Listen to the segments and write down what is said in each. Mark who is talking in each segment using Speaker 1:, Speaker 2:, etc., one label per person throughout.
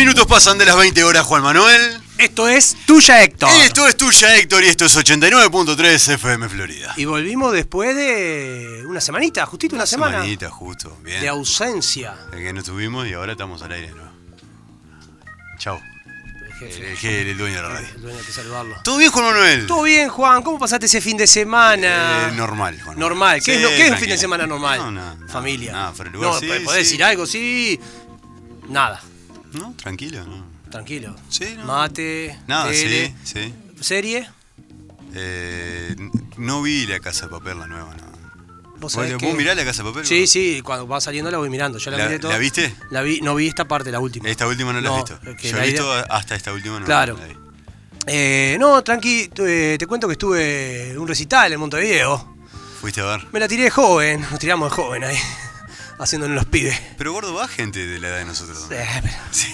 Speaker 1: Minutos pasan de las 20 horas, Juan Manuel.
Speaker 2: Esto es Tuya Héctor.
Speaker 1: Esto es tuya, Héctor, y esto es 89.3 FM Florida.
Speaker 2: Y volvimos después de una semanita, justito una, semana
Speaker 1: Semanita, justo, bien.
Speaker 2: de ausencia.
Speaker 1: El que no tuvimos y ahora estamos al aire de nuevo. Chau.
Speaker 2: El
Speaker 1: El, dueño de la radio.
Speaker 2: el dueño que saludarlo.
Speaker 1: ¿Todo bien, Juan Manuel?
Speaker 2: ¿Todo bien, Juan? ¿Cómo pasaste ese fin de semana?
Speaker 1: Eh, normal, Juan Manuel.
Speaker 2: Normal. ¿Qué,
Speaker 1: Sí,
Speaker 2: es, lo- qué es un fin de semana normal?
Speaker 1: No, no, no,
Speaker 2: Familia.
Speaker 1: nada, fuera de lugar,
Speaker 2: no,
Speaker 1: sí,
Speaker 2: ¿podés
Speaker 1: sí.
Speaker 2: decir algo? Sí. Nada.
Speaker 1: ¿No? Tranquilo, ¿no?
Speaker 2: Tranquilo.
Speaker 1: Sí, no.
Speaker 2: Mate.
Speaker 1: Nada,
Speaker 2: tele,
Speaker 1: sí, sí.
Speaker 2: ¿Serie?
Speaker 1: Eh, no vi la casa de papel, la nueva, no.
Speaker 2: ¿Vos
Speaker 1: ¿Vos, vos mirás la casa de papel?
Speaker 2: Sí, sí, cuando va saliendo la voy mirando. Ya la,
Speaker 1: ¿La-
Speaker 2: miré toda.
Speaker 1: la viste?
Speaker 2: La vi, no vi esta parte, la última.
Speaker 1: Esta última no la has visto. Yo
Speaker 2: la
Speaker 1: he
Speaker 2: idea-
Speaker 1: visto hasta esta última, no
Speaker 2: Claro.
Speaker 1: la vi.
Speaker 2: Eh, no, tranqui, eh, te cuento que estuve en un recital en Montevideo.
Speaker 1: Fuiste a ver.
Speaker 2: Me la tiré de joven, nos tiramos de joven ahí, haciéndonos los pibes.
Speaker 1: Pero gordo, va gente de la edad de nosotros.
Speaker 2: Eh, pero-
Speaker 1: Sí,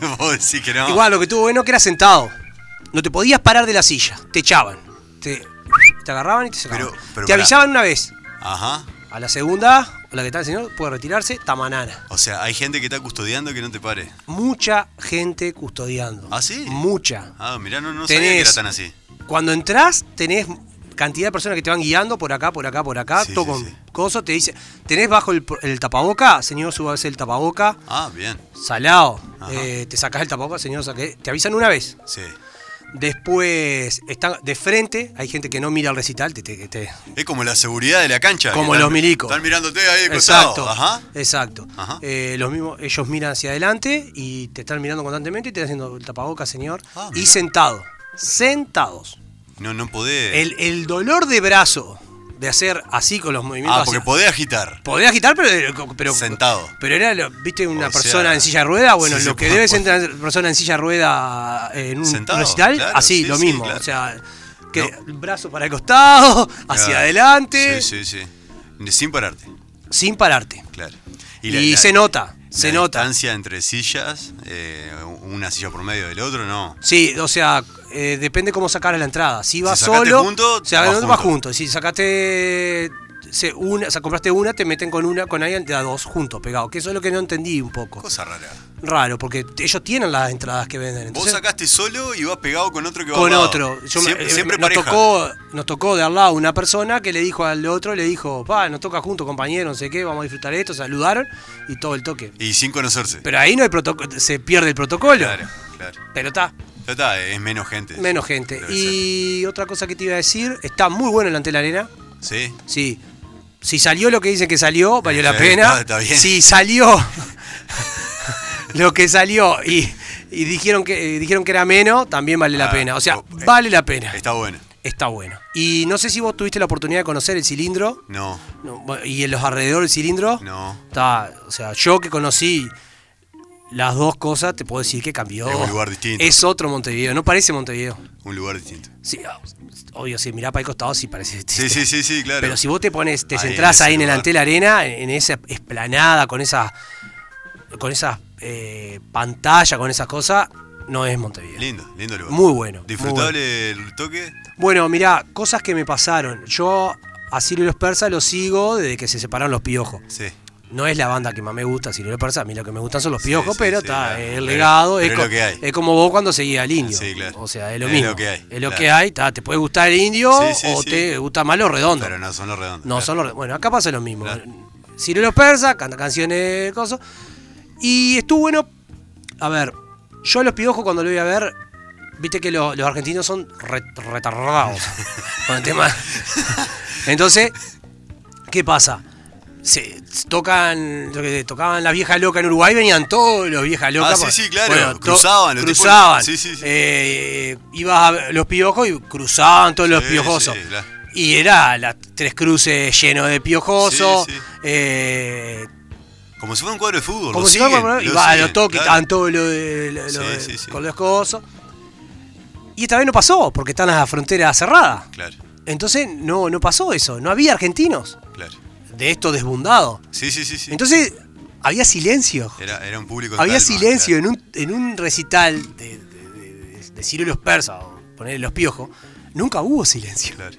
Speaker 1: vos decís que no.
Speaker 2: Igual lo que tuvo bueno que era sentado. No te podías parar de la silla, te echaban. Te, te agarraban y te sacaban.
Speaker 1: Pero- pero
Speaker 2: te
Speaker 1: pará.
Speaker 2: avisaban una vez.
Speaker 1: Ajá.
Speaker 2: A la segunda, la que está el señor, puede retirarse, tamanana.
Speaker 1: O sea, hay gente que está custodiando que no te pare.
Speaker 2: Mucha gente custodiando.
Speaker 1: ¿Ah, sí?
Speaker 2: Mucha.
Speaker 1: Ah, mirá, no, no sabía que era tan así.
Speaker 2: Cuando entras, tenés cantidad de personas que te van guiando por acá, por acá, por acá,
Speaker 1: Sí,
Speaker 2: todo
Speaker 1: sí,
Speaker 2: con
Speaker 1: sí.
Speaker 2: coso, te dice, tenés bajo el, el tapaboca, señor, súbase el tapaboca,
Speaker 1: Ah, bien.
Speaker 2: salado, eh, te sacás el tapaboca, señor, saqué, te avisan una vez.
Speaker 1: Sí.
Speaker 2: Después, están de frente, hay gente que no mira el recital, te, te- te-
Speaker 1: Es como la seguridad de la cancha.
Speaker 2: Como los milicos.
Speaker 1: Están mirándote ahí de costado.
Speaker 2: Exacto,
Speaker 1: Ajá.
Speaker 2: exacto.
Speaker 1: Ajá.
Speaker 2: Eh, los mismos, ellos miran hacia adelante y te están mirando constantemente y te están haciendo el tapaboca, señor.
Speaker 1: Ah,
Speaker 2: y sentado, sentados.
Speaker 1: No, no podés.
Speaker 2: El, el dolor de brazo de hacer así con los movimientos.
Speaker 1: Ah, porque
Speaker 2: hacia-
Speaker 1: podés agitar.
Speaker 2: Podés agitar, pero, pero
Speaker 1: Sentado.
Speaker 2: Pero era, lo- viste, una
Speaker 1: O sea,
Speaker 2: persona en silla de rueda. Bueno,
Speaker 1: sí,
Speaker 2: lo que debe ser una persona en silla de rueda en un
Speaker 1: Sentado,
Speaker 2: recital,
Speaker 1: claro,
Speaker 2: así,
Speaker 1: sí,
Speaker 2: lo mismo.
Speaker 1: claro.
Speaker 2: O sea, que
Speaker 1: No.
Speaker 2: brazo para el costado, hacia
Speaker 1: Claro.
Speaker 2: adelante,
Speaker 1: Sí, sí, sí. Sin pararte.
Speaker 2: sin pararte.
Speaker 1: Claro.
Speaker 2: Y,
Speaker 1: la-
Speaker 2: se nota, se nota.
Speaker 1: distancia entre sillas, eh, una silla por medio del otro, no.
Speaker 2: Sí, o sea, eh, depende cómo sacaras la entrada. Si vas
Speaker 1: sacaste
Speaker 2: solo,
Speaker 1: junto,
Speaker 2: o sea,
Speaker 1: vas
Speaker 2: vas
Speaker 1: junto.
Speaker 2: junto. Si sacaste se- una, o sea, compraste una, te meten con una, con alguien de a dos juntos, pegados. Que eso es lo que no entendí un poco.
Speaker 1: Cosa rara.
Speaker 2: Raro, porque ellos tienen las entradas que venden. Entonces,
Speaker 1: Vos sacaste solo y vas pegado con otro que va
Speaker 2: con otro. Yo me-
Speaker 1: siempre
Speaker 2: eh,
Speaker 1: siempre
Speaker 2: nos,
Speaker 1: pareja.
Speaker 2: tocó, nos tocó de al lado una persona que le dijo al otro, le dijo, pa, nos toca juntos, compañero, no sé qué, vamos a disfrutar esto, saludaron y todo el toque.
Speaker 1: Y sin conocerse.
Speaker 2: Pero ahí no hay protocolo, se pierde el protocolo.
Speaker 1: Claro, claro.
Speaker 2: Pero está,
Speaker 1: está, es menos gente.
Speaker 2: menos gente. Y otra cosa que te iba a decir, está muy bueno el ante la arena.
Speaker 1: Sí.
Speaker 2: Sí. Si salió lo que dicen que salió, valió la
Speaker 1: Sí,
Speaker 2: pena.
Speaker 1: está- bien.
Speaker 2: Si salió lo que salió y, y dijeron que eh, dijeron que era menos, también vale la
Speaker 1: Ah,
Speaker 2: pena. O sea,
Speaker 1: eh,
Speaker 2: vale la pena.
Speaker 1: Está bueno.
Speaker 2: Está bueno. Y no sé si vos tuviste la oportunidad de conocer el cilindro
Speaker 1: No,
Speaker 2: no, y en los alrededores del cilindro.
Speaker 1: no.
Speaker 2: Está, o sea, yo que conocí las dos cosas, te puedo decir que cambió.
Speaker 1: Es un lugar distinto.
Speaker 2: Es otro Montevideo, no parece Montevideo.
Speaker 1: Un lugar distinto.
Speaker 2: Sí, ah, obvio, si mirá para el costado, sí parece.
Speaker 1: Sí, sí, sí, sí, claro.
Speaker 2: Pero si vos te pones, te
Speaker 1: Ahí,
Speaker 2: centrás
Speaker 1: en
Speaker 2: ahí en el
Speaker 1: lugar.
Speaker 2: Antel Arena, en esa esplanada, con esa. con esas eh, pantallas, con esas cosas, no es Montevideo.
Speaker 1: Lindo, lindo lugar.
Speaker 2: Muy bueno. muy
Speaker 1: Disfrutable el toque.
Speaker 2: Bueno, mirá, cosas que me pasaron. Yo a Sirio y los Persas los sigo desde que se separaron los piojos.
Speaker 1: Sí.
Speaker 2: No es la banda que más me gusta, y los Persas. A mí lo que me gustan son los piojos,
Speaker 1: sí,
Speaker 2: pero
Speaker 1: sí,
Speaker 2: está,
Speaker 1: claro.
Speaker 2: el legado
Speaker 1: pero
Speaker 2: es,
Speaker 1: es
Speaker 2: co- como vos cuando seguías al indio.
Speaker 1: Sí, claro.
Speaker 2: O sea, es lo
Speaker 1: Es
Speaker 2: mismo.
Speaker 1: lo que hay,
Speaker 2: Es lo
Speaker 1: claro.
Speaker 2: que hay, está, te puede gustar el indio o te gusta más lo redondo.
Speaker 1: Pero no son los redondos.
Speaker 2: No son los. Bueno, acá pasa lo mismo. Los persas, canta canciones, cosas. Y estuvo bueno. A ver, yo a los piojos cuando lo voy a ver, viste que lo- los argentinos son re- retardados con el tema. Entonces, ¿qué pasa? Se tocan, lo que tocaban las viejas locas en Uruguay, venían todos los viejas locas.
Speaker 1: Ah, sí,
Speaker 2: pues,
Speaker 1: sí, claro,
Speaker 2: to-
Speaker 1: cruzaban, los tipos-
Speaker 2: Cruzaban.
Speaker 1: sí, sí, sí.
Speaker 2: Eh, ibas a los piojos y cruzaban todos los piojosos. Y era las tres cruces lleno de piojosos. Eh,
Speaker 1: Como si fuera un cuadro de fútbol.
Speaker 2: Como
Speaker 1: lo
Speaker 2: si fuera, y
Speaker 1: lo
Speaker 2: va,
Speaker 1: siguen,
Speaker 2: lo toque,
Speaker 1: claro.
Speaker 2: estaban todo lo lo- con los cosas. Y esta vez no pasó, porque están las fronteras cerradas.
Speaker 1: Claro,
Speaker 2: Entonces no, no pasó eso, no había argentinos
Speaker 1: claro.
Speaker 2: De esto desbundado.
Speaker 1: Sí, sí, sí. sí.
Speaker 2: Entonces había silencio.
Speaker 1: era, era un público.
Speaker 2: Había silencio
Speaker 1: claro.
Speaker 2: en, un, en un recital de, de, de- de Ciro y los persas, o ponerle los piojos. Nunca hubo silencio.
Speaker 1: Claro.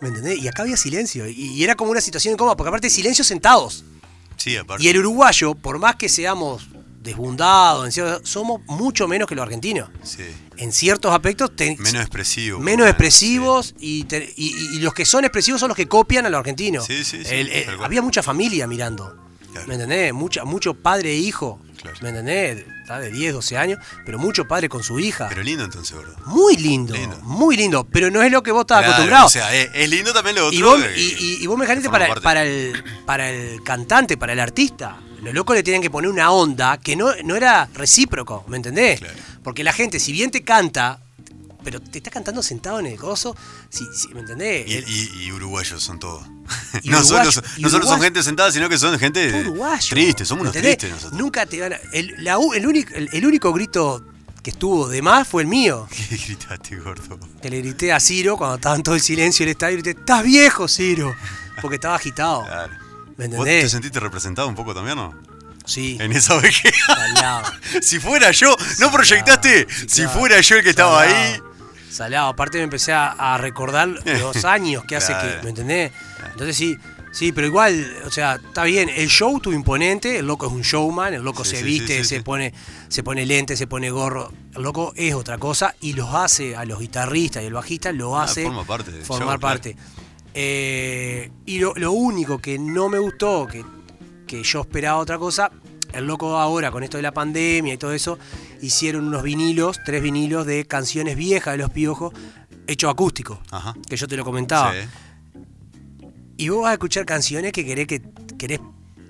Speaker 2: ¿Me entendés? Y acá había silencio. Y, y era como una situación incómoda, porque aparte silencio sentados.
Speaker 1: Sí, aparte.
Speaker 2: Y el uruguayo, por más que seamos desbundados, somos mucho menos que los argentinos.
Speaker 1: Sí.
Speaker 2: En ciertos aspectos,
Speaker 1: Menos expresivo.
Speaker 2: menos expresivos y, te- y- y- y los que son expresivos son los que copian a los argentinos.
Speaker 1: Sí, sí, sí,
Speaker 2: El- el- había mucha familia mirando.
Speaker 1: Claro.
Speaker 2: ¿Me entendés? Mucha, mucho padre e hijo.
Speaker 1: Claro.
Speaker 2: ¿Me entendés? Está de 10, 12 años, pero mucho padre con su hija.
Speaker 1: Pero lindo entonces, gordo.
Speaker 2: muy lindo,
Speaker 1: Lindo.
Speaker 2: muy lindo. Pero no es lo que vos estás
Speaker 1: Claro,
Speaker 2: acostumbrado.
Speaker 1: O sea, es, es lindo también lo otro.
Speaker 2: y, vos, y, y- y vos me para,
Speaker 1: parte.
Speaker 2: para, el, para el cantante, para el artista. Los locos le tienen que poner una onda que no, no era recíproco, ¿me entendés?
Speaker 1: Claro.
Speaker 2: Porque la gente, si bien te canta, pero te está cantando sentado en el gozo, si, si- ¿me entendés?
Speaker 1: Y,
Speaker 2: El-
Speaker 1: y- y uruguayos son todos.
Speaker 2: Y
Speaker 1: no solo,
Speaker 2: uruguayo-
Speaker 1: no solo son gente sentada, sino que son gente
Speaker 2: uruguayo.
Speaker 1: triste. Somos unos tristes nosotros.
Speaker 2: Nunca te van a- el, la el único, el, el único grito que estuvo de más fue el mío.
Speaker 1: ¿Qué gritaste, gordo?
Speaker 2: Que le grité a Ciro cuando estaba en todo el silencio del estadio. Grité, ¡Estás viejo, Ciro! Porque estaba agitado.
Speaker 1: Claro.
Speaker 2: ¿Me
Speaker 1: ¿Vos te sentiste representado un poco también, no?
Speaker 2: Sí.
Speaker 1: En esa vejez.
Speaker 2: Salado.
Speaker 1: si fuera yo, no proyectaste.
Speaker 2: Sí,
Speaker 1: si fuera yo el que estaba ahí.
Speaker 2: Salado. Aparte me empecé a, recordar los años que hace
Speaker 1: Claro.
Speaker 2: que. ¿Me entendés? Entonces sí. Sí, pero igual, o sea, está bien, el show tuvo imponente, el loco es un showman, el loco
Speaker 1: Sí,
Speaker 2: se viste,
Speaker 1: sí,
Speaker 2: se pone, se pone lente, se pone gorro, el loco es otra cosa y los hace a los guitarristas y el bajista lo
Speaker 1: Ah,
Speaker 2: hace
Speaker 1: forma parte
Speaker 2: formar
Speaker 1: show, claro.
Speaker 2: Eh, y lo, lo único que no me gustó, que, que yo esperaba otra cosa, el loco ahora con esto de la pandemia y todo eso, hicieron unos vinilos, tres vinilos de canciones viejas de los piojos, hechos acústicos,
Speaker 1: Ajá.
Speaker 2: que yo te lo comentaba.
Speaker 1: Sí.
Speaker 2: Y vos vas a escuchar canciones que querés que querés,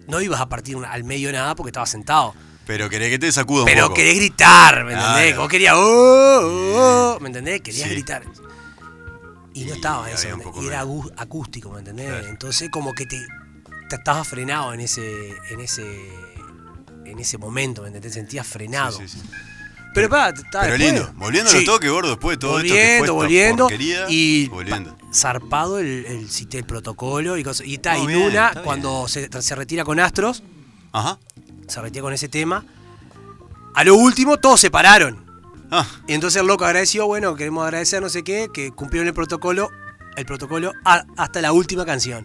Speaker 2: no ibas a partir al medio nada porque estabas sentado.
Speaker 1: Pero querés que te sacuda un
Speaker 2: Pero
Speaker 1: poco.
Speaker 2: querés gritar, ¿me entendés?
Speaker 1: Claro.
Speaker 2: Vos querías, "Oh, oh, oh", ¿me entendés? Querías
Speaker 1: Sí.
Speaker 2: gritar. Y no estaba eso,
Speaker 1: un
Speaker 2: ¿me-
Speaker 1: poco
Speaker 2: y era
Speaker 1: menos.
Speaker 2: acústico, ¿me entendés?
Speaker 1: Claro.
Speaker 2: Entonces como que te, te estabas frenado en ese, en ese, en ese momento, ¿me entendés? Te sentías frenado.
Speaker 1: Sí, sí, sí.
Speaker 2: Pero pa, está
Speaker 1: Pero lindo. Volviendo
Speaker 2: Sí.
Speaker 1: los toques, gordo, después de todo
Speaker 2: volviendo,
Speaker 1: esto que fue
Speaker 2: volviendo.
Speaker 1: porquería,
Speaker 2: y
Speaker 1: volviendo.
Speaker 2: zarpado el, el, el protocolo y cosas. Y y
Speaker 1: bien,
Speaker 2: Luna,
Speaker 1: está
Speaker 2: cuando se, se retira con Astros,
Speaker 1: Ajá.
Speaker 2: se retira con ese tema. A lo último, todos se pararon.
Speaker 1: Ah,
Speaker 2: Y entonces el loco agradeció, bueno, queremos agradecer no sé qué, que cumplieron el protocolo, el protocolo a- hasta la última canción.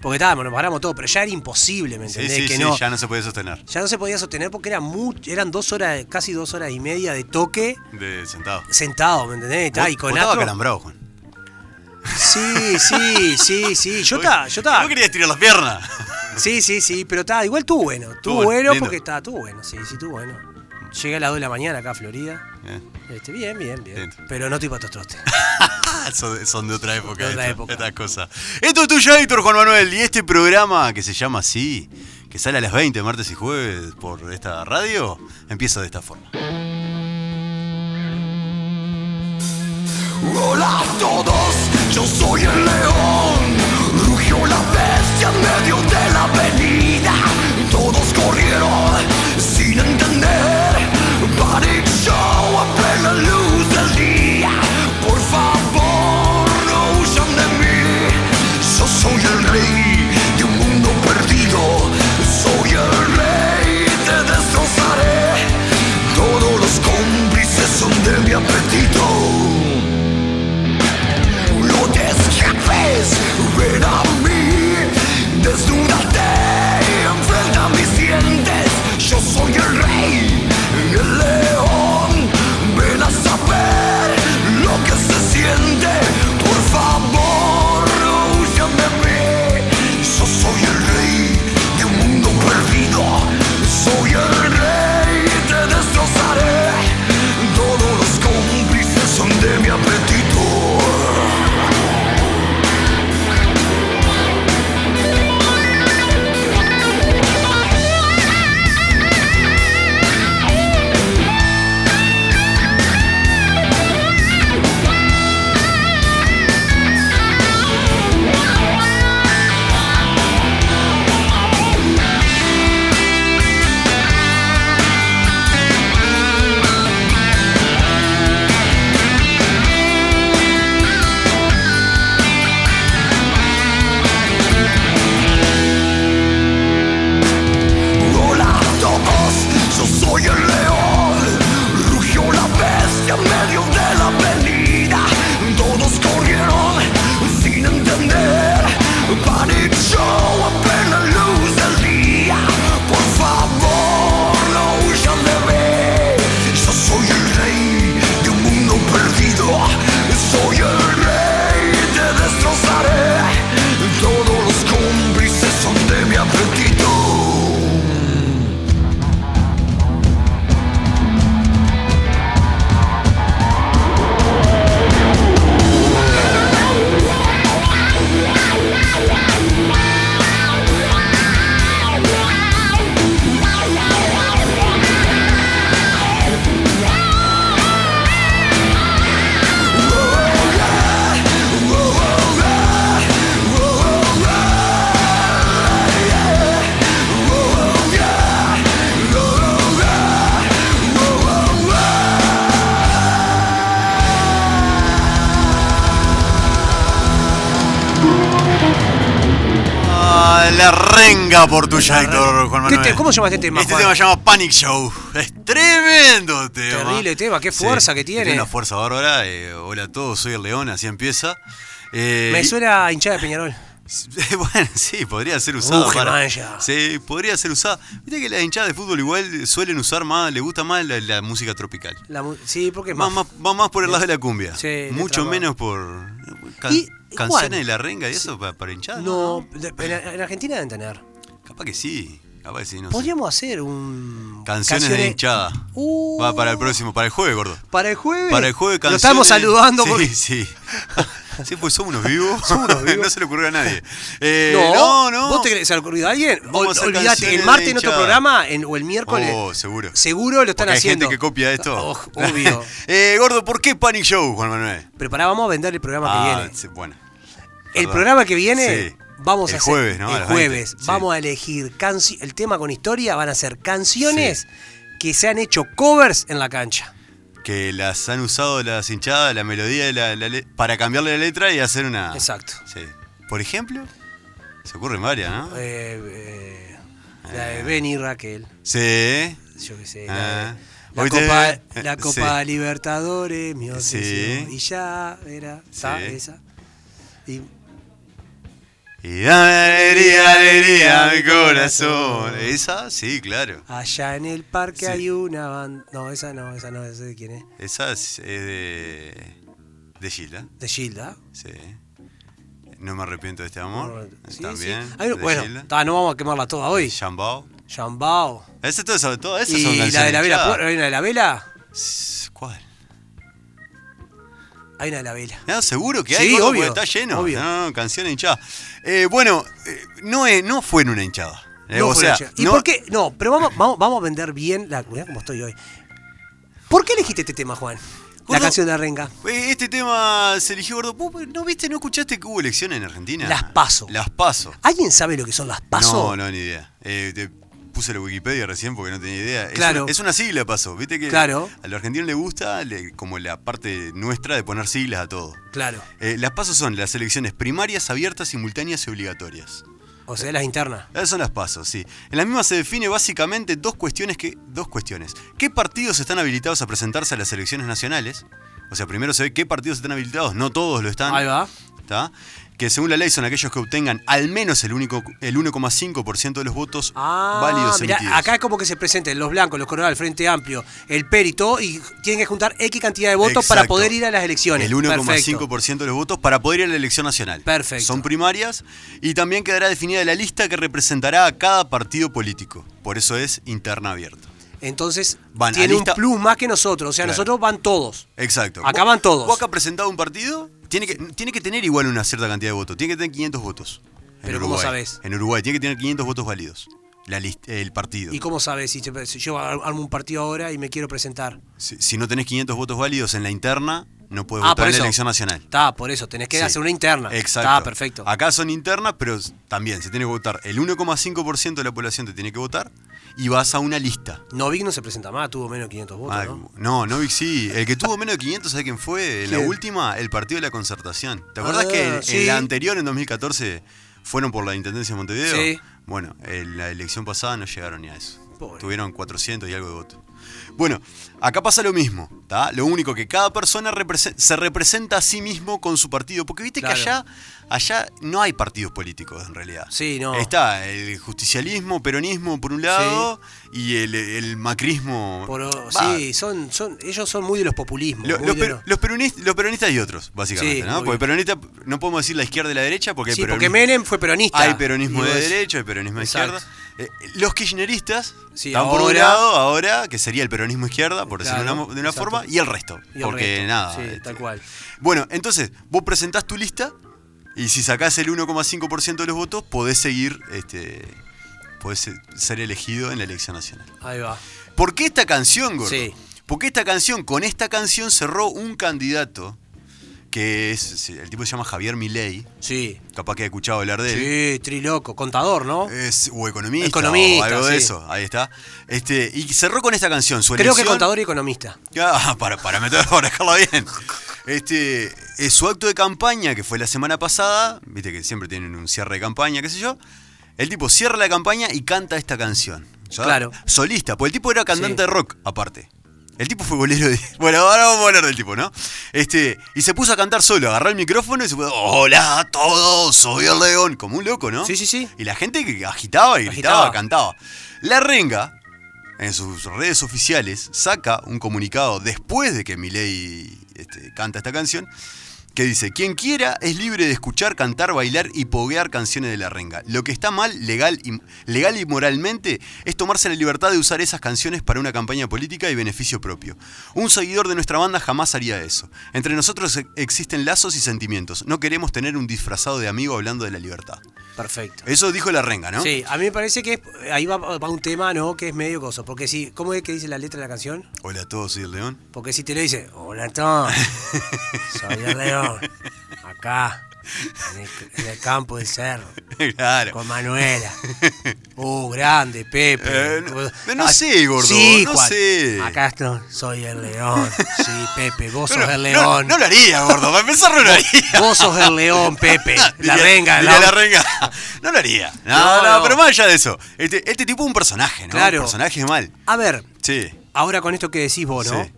Speaker 2: Porque estábamos, nos paramos todo, pero ya era imposible, ¿me entendés?
Speaker 1: sí,
Speaker 2: que
Speaker 1: sí,
Speaker 2: no,
Speaker 1: ya no se puede sostener.
Speaker 2: ya no se podía sostener porque era eran dos horas, casi dos horas y media de toque
Speaker 1: De sentado.
Speaker 2: sentado, ¿me entendés? Está, y
Speaker 1: Vos-
Speaker 2: con
Speaker 1: vos
Speaker 2: Astro-
Speaker 1: calambrado, Juan.
Speaker 2: Sí, sí, sí, sí. Yo estaba, yo estaba.
Speaker 1: Vos querías tirar las piernas.
Speaker 2: Sí, sí, sí, pero está, igual estuvo bueno. Estuvo
Speaker 1: bueno,
Speaker 2: bueno porque está, estuvo bueno, sí, sí, estuvo bueno. Llegué a las 2 de la mañana acá a Florida.
Speaker 1: Bien.
Speaker 2: Este, bien, bien, bien. Pero no estoy para.
Speaker 1: Ah, son, son de otra época,
Speaker 2: De otra
Speaker 1: esta-
Speaker 2: época.
Speaker 1: estas cosas. Esto es tuyo, Héctor Juan Manuel. Y este programa que se llama así, que sale a las 20, martes y jueves por esta radio, empieza de esta forma.
Speaker 3: Hola a todos, yo soy el león. Rugió la bestia en medio de la avenida. Todos corrieron show a plena luz del día. Por favor, no de mí. Yo soy el rey de un mundo perdido. Soy el rey, te destrozaré. Todos los cómplices son de mi apetito. No te escapes, ven a mí, desnúdate,
Speaker 1: la renga por tu Héctor, Juan
Speaker 2: ¿Qué
Speaker 1: Manuel.
Speaker 2: te- cómo se llama este tema,
Speaker 1: Este
Speaker 2: Juan?
Speaker 1: tema se llama Panic Show. Es tremendo tema.
Speaker 2: Terrible tema, qué fuerza que tiene.
Speaker 1: una fuerza bárbara. eh, hola a todos, soy el León, así empieza. Eh,
Speaker 2: Me suena a hinchada de Peñarol.
Speaker 1: Bueno, sí, podría ser usado.
Speaker 2: Uge,
Speaker 1: para-. Sí, podría ser usado. Viste que las hinchadas de fútbol igual suelen usar más, le gusta más la, la música tropical.
Speaker 2: La sí, porque es
Speaker 1: Va
Speaker 2: más.
Speaker 1: más, más por el lado de la cumbia.
Speaker 2: Sí,
Speaker 1: Mucho
Speaker 2: más.
Speaker 1: menos por can-
Speaker 2: Y,
Speaker 1: canciones de la renga y eso para, para hinchadas.
Speaker 2: No, en, en Argentina deben tener.
Speaker 1: Capaz que sí. Capaz que sí, no sé.
Speaker 2: Podríamos hacer un.
Speaker 1: Canciones, de hinchada.
Speaker 2: Uh.
Speaker 1: Va para el próximo, para el jueves, gordo.
Speaker 2: Para el jueves.
Speaker 1: Para el jueves
Speaker 2: Lo
Speaker 1: canciones.
Speaker 2: estamos saludando
Speaker 1: sí,
Speaker 2: porque.
Speaker 1: Sí, sí. pues somos unos vivos.
Speaker 2: Somos unos vivos.
Speaker 1: no se le ocurrió a nadie. Eh,
Speaker 2: No,
Speaker 1: no, no.
Speaker 2: ¿Vos te crees? ¿Se le ha ocurrido a alguien?
Speaker 1: Vamos a hacer
Speaker 2: Olvídate,
Speaker 1: canciones
Speaker 2: el
Speaker 1: de
Speaker 2: martes en otro
Speaker 1: hinchada.
Speaker 2: programa en- o el miércoles.
Speaker 1: Oh, seguro.
Speaker 2: Seguro lo están
Speaker 1: Porque hay
Speaker 2: haciendo.
Speaker 1: gente que copia esto.
Speaker 2: Oh, obvio.
Speaker 1: eh, gordo, ¿por qué Panic Show, Juan Manuel?
Speaker 2: Pero pará, vamos a vender el programa que
Speaker 1: Ah,
Speaker 2: viene.
Speaker 1: bueno.
Speaker 2: El
Speaker 1: perdón.
Speaker 2: programa que viene,
Speaker 1: Sí.
Speaker 2: vamos
Speaker 1: El
Speaker 2: a hacer.
Speaker 1: jueves, ¿no? A
Speaker 2: El jueves.
Speaker 1: 20, sí.
Speaker 2: Vamos a elegir canci- el tema con historia. Van a ser canciones que se han hecho covers en la cancha.
Speaker 1: Que las han usado las hinchadas, la melodía de la, la para cambiarle la letra y hacer una.
Speaker 2: Exacto.
Speaker 1: Sí. Por ejemplo, se ocurren varias, ¿no?
Speaker 2: Eh, eh, la de Benny y Raquel.
Speaker 1: Sí.
Speaker 2: Yo qué sé.
Speaker 1: Ah.
Speaker 2: La, de- la
Speaker 1: te-
Speaker 2: Copa,
Speaker 1: eh,
Speaker 2: la Copa Libertadores, mi
Speaker 1: Sí.
Speaker 2: obsesión. Y ya, era.
Speaker 1: Sí.
Speaker 2: Esa. Y
Speaker 1: Y dame alegría, alegría a mi corazón. ¿Esa? Sí, claro.
Speaker 2: allá en el parque
Speaker 1: Sí.
Speaker 2: hay una banda. No, esa no, esa no, esa de quién es.
Speaker 1: Esa es de. de Gilda.
Speaker 2: De Gilda.
Speaker 1: Sí. No me arrepiento de este amor.
Speaker 2: Sí,
Speaker 1: También.
Speaker 2: sí.
Speaker 1: De
Speaker 2: bueno, ta, no vamos a quemarla toda hoy.
Speaker 1: Shambao.
Speaker 2: Shambao.
Speaker 1: Ese todo todo eso son
Speaker 2: ¿Y la de la vela? ¿Hay una de la vela?
Speaker 1: S- ¿Cuál?
Speaker 2: Hay una de la vela.
Speaker 1: No, seguro que
Speaker 2: Sí,
Speaker 1: hay, gordo,
Speaker 2: obvio,
Speaker 1: porque está lleno.
Speaker 2: obvio.
Speaker 1: No, no, canciones hinchadas. Eh, bueno, eh, no, no fue en una hinchada. Eh,
Speaker 2: No
Speaker 1: o
Speaker 2: fue
Speaker 1: sea.
Speaker 2: ¿Y
Speaker 1: no-
Speaker 2: por qué? No, pero vamos, vamos, vamos a vender bien la. Mirá cómo estoy hoy. ¿Por qué elegiste este tema, Juan? La canción de Renga.
Speaker 1: eh, Este tema se eligió gordo. ¿Vos ¿No viste, no escuchaste que hubo elecciones en Argentina?
Speaker 2: Las PASO.
Speaker 1: Las paso.
Speaker 2: ¿Alguien sabe lo que son las paso?
Speaker 1: No, no, ni idea. Eh, te puse la Wikipedia recién porque no tenía idea. Es
Speaker 2: Claro.
Speaker 1: una- Es una, sigla paso. Viste que
Speaker 2: Claro.
Speaker 1: a los argentinos les gusta le- como la parte nuestra de poner siglas a todo.
Speaker 2: Claro.
Speaker 1: Eh, las pasos son las elecciones primarias, abiertas, simultáneas y obligatorias.
Speaker 2: O sea, las internas.
Speaker 1: Esas son las pasos, sí. En la misma se define básicamente dos cuestiones que. Dos cuestiones. ¿Qué partidos están habilitados a presentarse a las elecciones nacionales? O sea, primero se ve qué partidos están habilitados, no todos lo están.
Speaker 2: Ahí va.
Speaker 1: ¿Está? Que según la ley son aquellos que obtengan al menos el, único, el 1,5% de los votos
Speaker 2: Ah,
Speaker 1: válidos
Speaker 2: mirá,
Speaker 1: emitidos.
Speaker 2: acá es como que se presenten los blancos, los coronados, el Frente Amplio, el PER y todo, y tienen que juntar X cantidad de votos para poder ir a las elecciones.
Speaker 1: El
Speaker 2: Perfecto.
Speaker 1: 1,5% de los votos para poder ir a la elección nacional.
Speaker 2: Perfecto.
Speaker 1: Son primarias y también quedará definida la lista que representará a cada partido político. Por eso es interna abierta.
Speaker 2: Entonces,
Speaker 1: Van
Speaker 2: tiene
Speaker 1: lista-
Speaker 2: un plus más que nosotros. O sea,
Speaker 1: Claro.
Speaker 2: nosotros van todos.
Speaker 1: Exacto.
Speaker 2: Acá van todos.
Speaker 1: Vos acá presentado un partido, tiene que, tiene que tener igual una cierta cantidad de votos. Tiene que tener 500 votos. en
Speaker 2: Pero ¿cómo
Speaker 1: Uruguay.
Speaker 2: sabés?
Speaker 1: En Uruguay tiene que tener 500 votos válidos. La list- el partido.
Speaker 2: ¿Y cómo sabes si, yo ar- armo un partido ahora y me quiero presentar?
Speaker 1: Si, si no tenés 500 votos válidos en la interna, no puedes
Speaker 2: Ah,
Speaker 1: votar en la elección nacional.
Speaker 2: Está, por eso, tenés que
Speaker 1: Sí.
Speaker 2: hacer una interna.
Speaker 1: Exacto.
Speaker 2: Está, perfecto.
Speaker 1: Acá son internas, pero también se tiene que votar. El 1,5% de la población te tiene que votar y vas a una lista.
Speaker 2: Novik no se presenta más, tuvo menos de 500 votos,
Speaker 1: Ah,
Speaker 2: ¿no?
Speaker 1: no, Novik sí. El que tuvo menos de 500, ¿sabes quién fue? En la última, el Partido de la Concertación. ¿Te acordás
Speaker 2: Ah,
Speaker 1: que en, la anterior, en 2014, fueron por la Intendencia de Montevideo?
Speaker 2: Sí.
Speaker 1: Bueno, en la elección pasada no llegaron ni a eso.
Speaker 2: Pobre.
Speaker 1: Tuvieron 400 y algo de votos. Bueno, acá pasa lo mismo, ¿tá? Lo único que cada persona represe- se representa a sí mismo con su partido. Porque viste
Speaker 2: Claro.
Speaker 1: que allá, allá no hay partidos políticos en realidad.
Speaker 2: Sí, no.
Speaker 1: Está el justicialismo, peronismo por un lado y el, el macrismo.
Speaker 2: Por- sí, son, son, ellos son muy de los populismos.
Speaker 1: lo- los, per- peronistas, los peronistas y otros, básicamente,
Speaker 2: Sí,
Speaker 1: ¿no?
Speaker 2: obvio.
Speaker 1: Porque peronista no podemos decir la izquierda y la derecha porque
Speaker 2: sí, porque Menem fue peronista.
Speaker 1: hay peronismo de derecha, hay peronismo de
Speaker 2: Exacto.
Speaker 1: izquierda. Eh, los kirchneristas
Speaker 2: Sí,
Speaker 1: están por un
Speaker 2: ahora-
Speaker 1: lado ahora, que sería el peronismo izquierda, por decirlo de una, de una
Speaker 2: exacto.
Speaker 1: forma, y el resto.
Speaker 2: Y el
Speaker 1: porque
Speaker 2: resto,
Speaker 1: nada.
Speaker 2: Sí,
Speaker 1: este,
Speaker 2: tal cual.
Speaker 1: Bueno, entonces, vos presentás tu lista y si sacás el 1,5% de los votos, podés seguir, este, podés se- ser elegido en la elección nacional.
Speaker 2: Ahí va.
Speaker 1: ¿Por qué esta canción, Gordo?
Speaker 2: Sí.
Speaker 1: Porque esta canción, con esta canción cerró un candidato que es, el tipo se llama Javier Milei,
Speaker 2: Sí.
Speaker 1: capaz que ha escuchado hablar de él.
Speaker 2: Sí, triloco. Contador, ¿no?
Speaker 1: Es, o economista,
Speaker 2: Economista,
Speaker 1: o algo de eso, ahí está. Este, y cerró con esta canción, su
Speaker 2: Creo que
Speaker 1: elección-
Speaker 2: contador y economista.
Speaker 1: Ah, para, para meter, para dejarla bien. Este, eh, su acto de campaña, que fue la semana pasada, viste que siempre tienen un cierre de campaña, qué sé yo. El tipo cierra la campaña y canta esta canción.
Speaker 2: Claro.
Speaker 1: Solista, porque el tipo era cantante
Speaker 2: Sí.
Speaker 1: de rock, aparte. El tipo fue bolero de... Bueno, ahora vamos a hablar del tipo, ¿no? Este, y se puso a cantar solo, agarró el micrófono y se puso, hola a todos, soy el león, como un loco, ¿no?
Speaker 2: Sí, sí, sí.
Speaker 1: Y la gente que agitaba y gritaba,
Speaker 2: Agitaba.
Speaker 1: cantaba. La renga, en sus redes oficiales, saca un comunicado después de que Milei este, canta esta canción, que dice, quien quiera es libre de escuchar, cantar, bailar y poguear canciones de la renga. Lo que está mal, legal y, legal y moralmente, es tomarse la libertad de usar esas canciones para una campaña política y beneficio propio. Un seguidor de nuestra banda jamás haría eso. Entre nosotros e- existen lazos y sentimientos. No queremos tener un disfrazado de amigo hablando de la libertad.
Speaker 2: Perfecto.
Speaker 1: Eso dijo la renga, ¿no?
Speaker 2: Sí, a mí me parece que ahí va, va un tema, ¿no? Que es medio cosa. Porque si, ¿cómo es que dice la letra de la canción?
Speaker 1: Hola a todos, soy el león.
Speaker 2: Porque si te lo dice, hola Soy el león, acá, en el, en el campo del cerro,
Speaker 1: claro.
Speaker 2: con Manuela. Uh, grande, Pepe.
Speaker 1: Eh, no- no
Speaker 2: Ah,
Speaker 1: sé, gordo,
Speaker 2: Sí,
Speaker 1: no
Speaker 2: Juan.
Speaker 1: sé.
Speaker 2: Acá estoy, soy el león. Sí, Pepe, vos sos el león.
Speaker 1: No, lo haría, gordo. Para empezar, no lo haría.
Speaker 2: Vos sos el león, Pepe. La renga, la-
Speaker 1: la renga. No lo haría. No,
Speaker 2: No,
Speaker 1: no,
Speaker 2: no.
Speaker 1: pero más allá de eso. Este, este tipo es un personaje, ¿no?
Speaker 2: Claro.
Speaker 1: Un personaje mal.
Speaker 2: A ver,
Speaker 1: Sí.
Speaker 2: ahora con esto que decís vos, ¿no?
Speaker 1: Sí.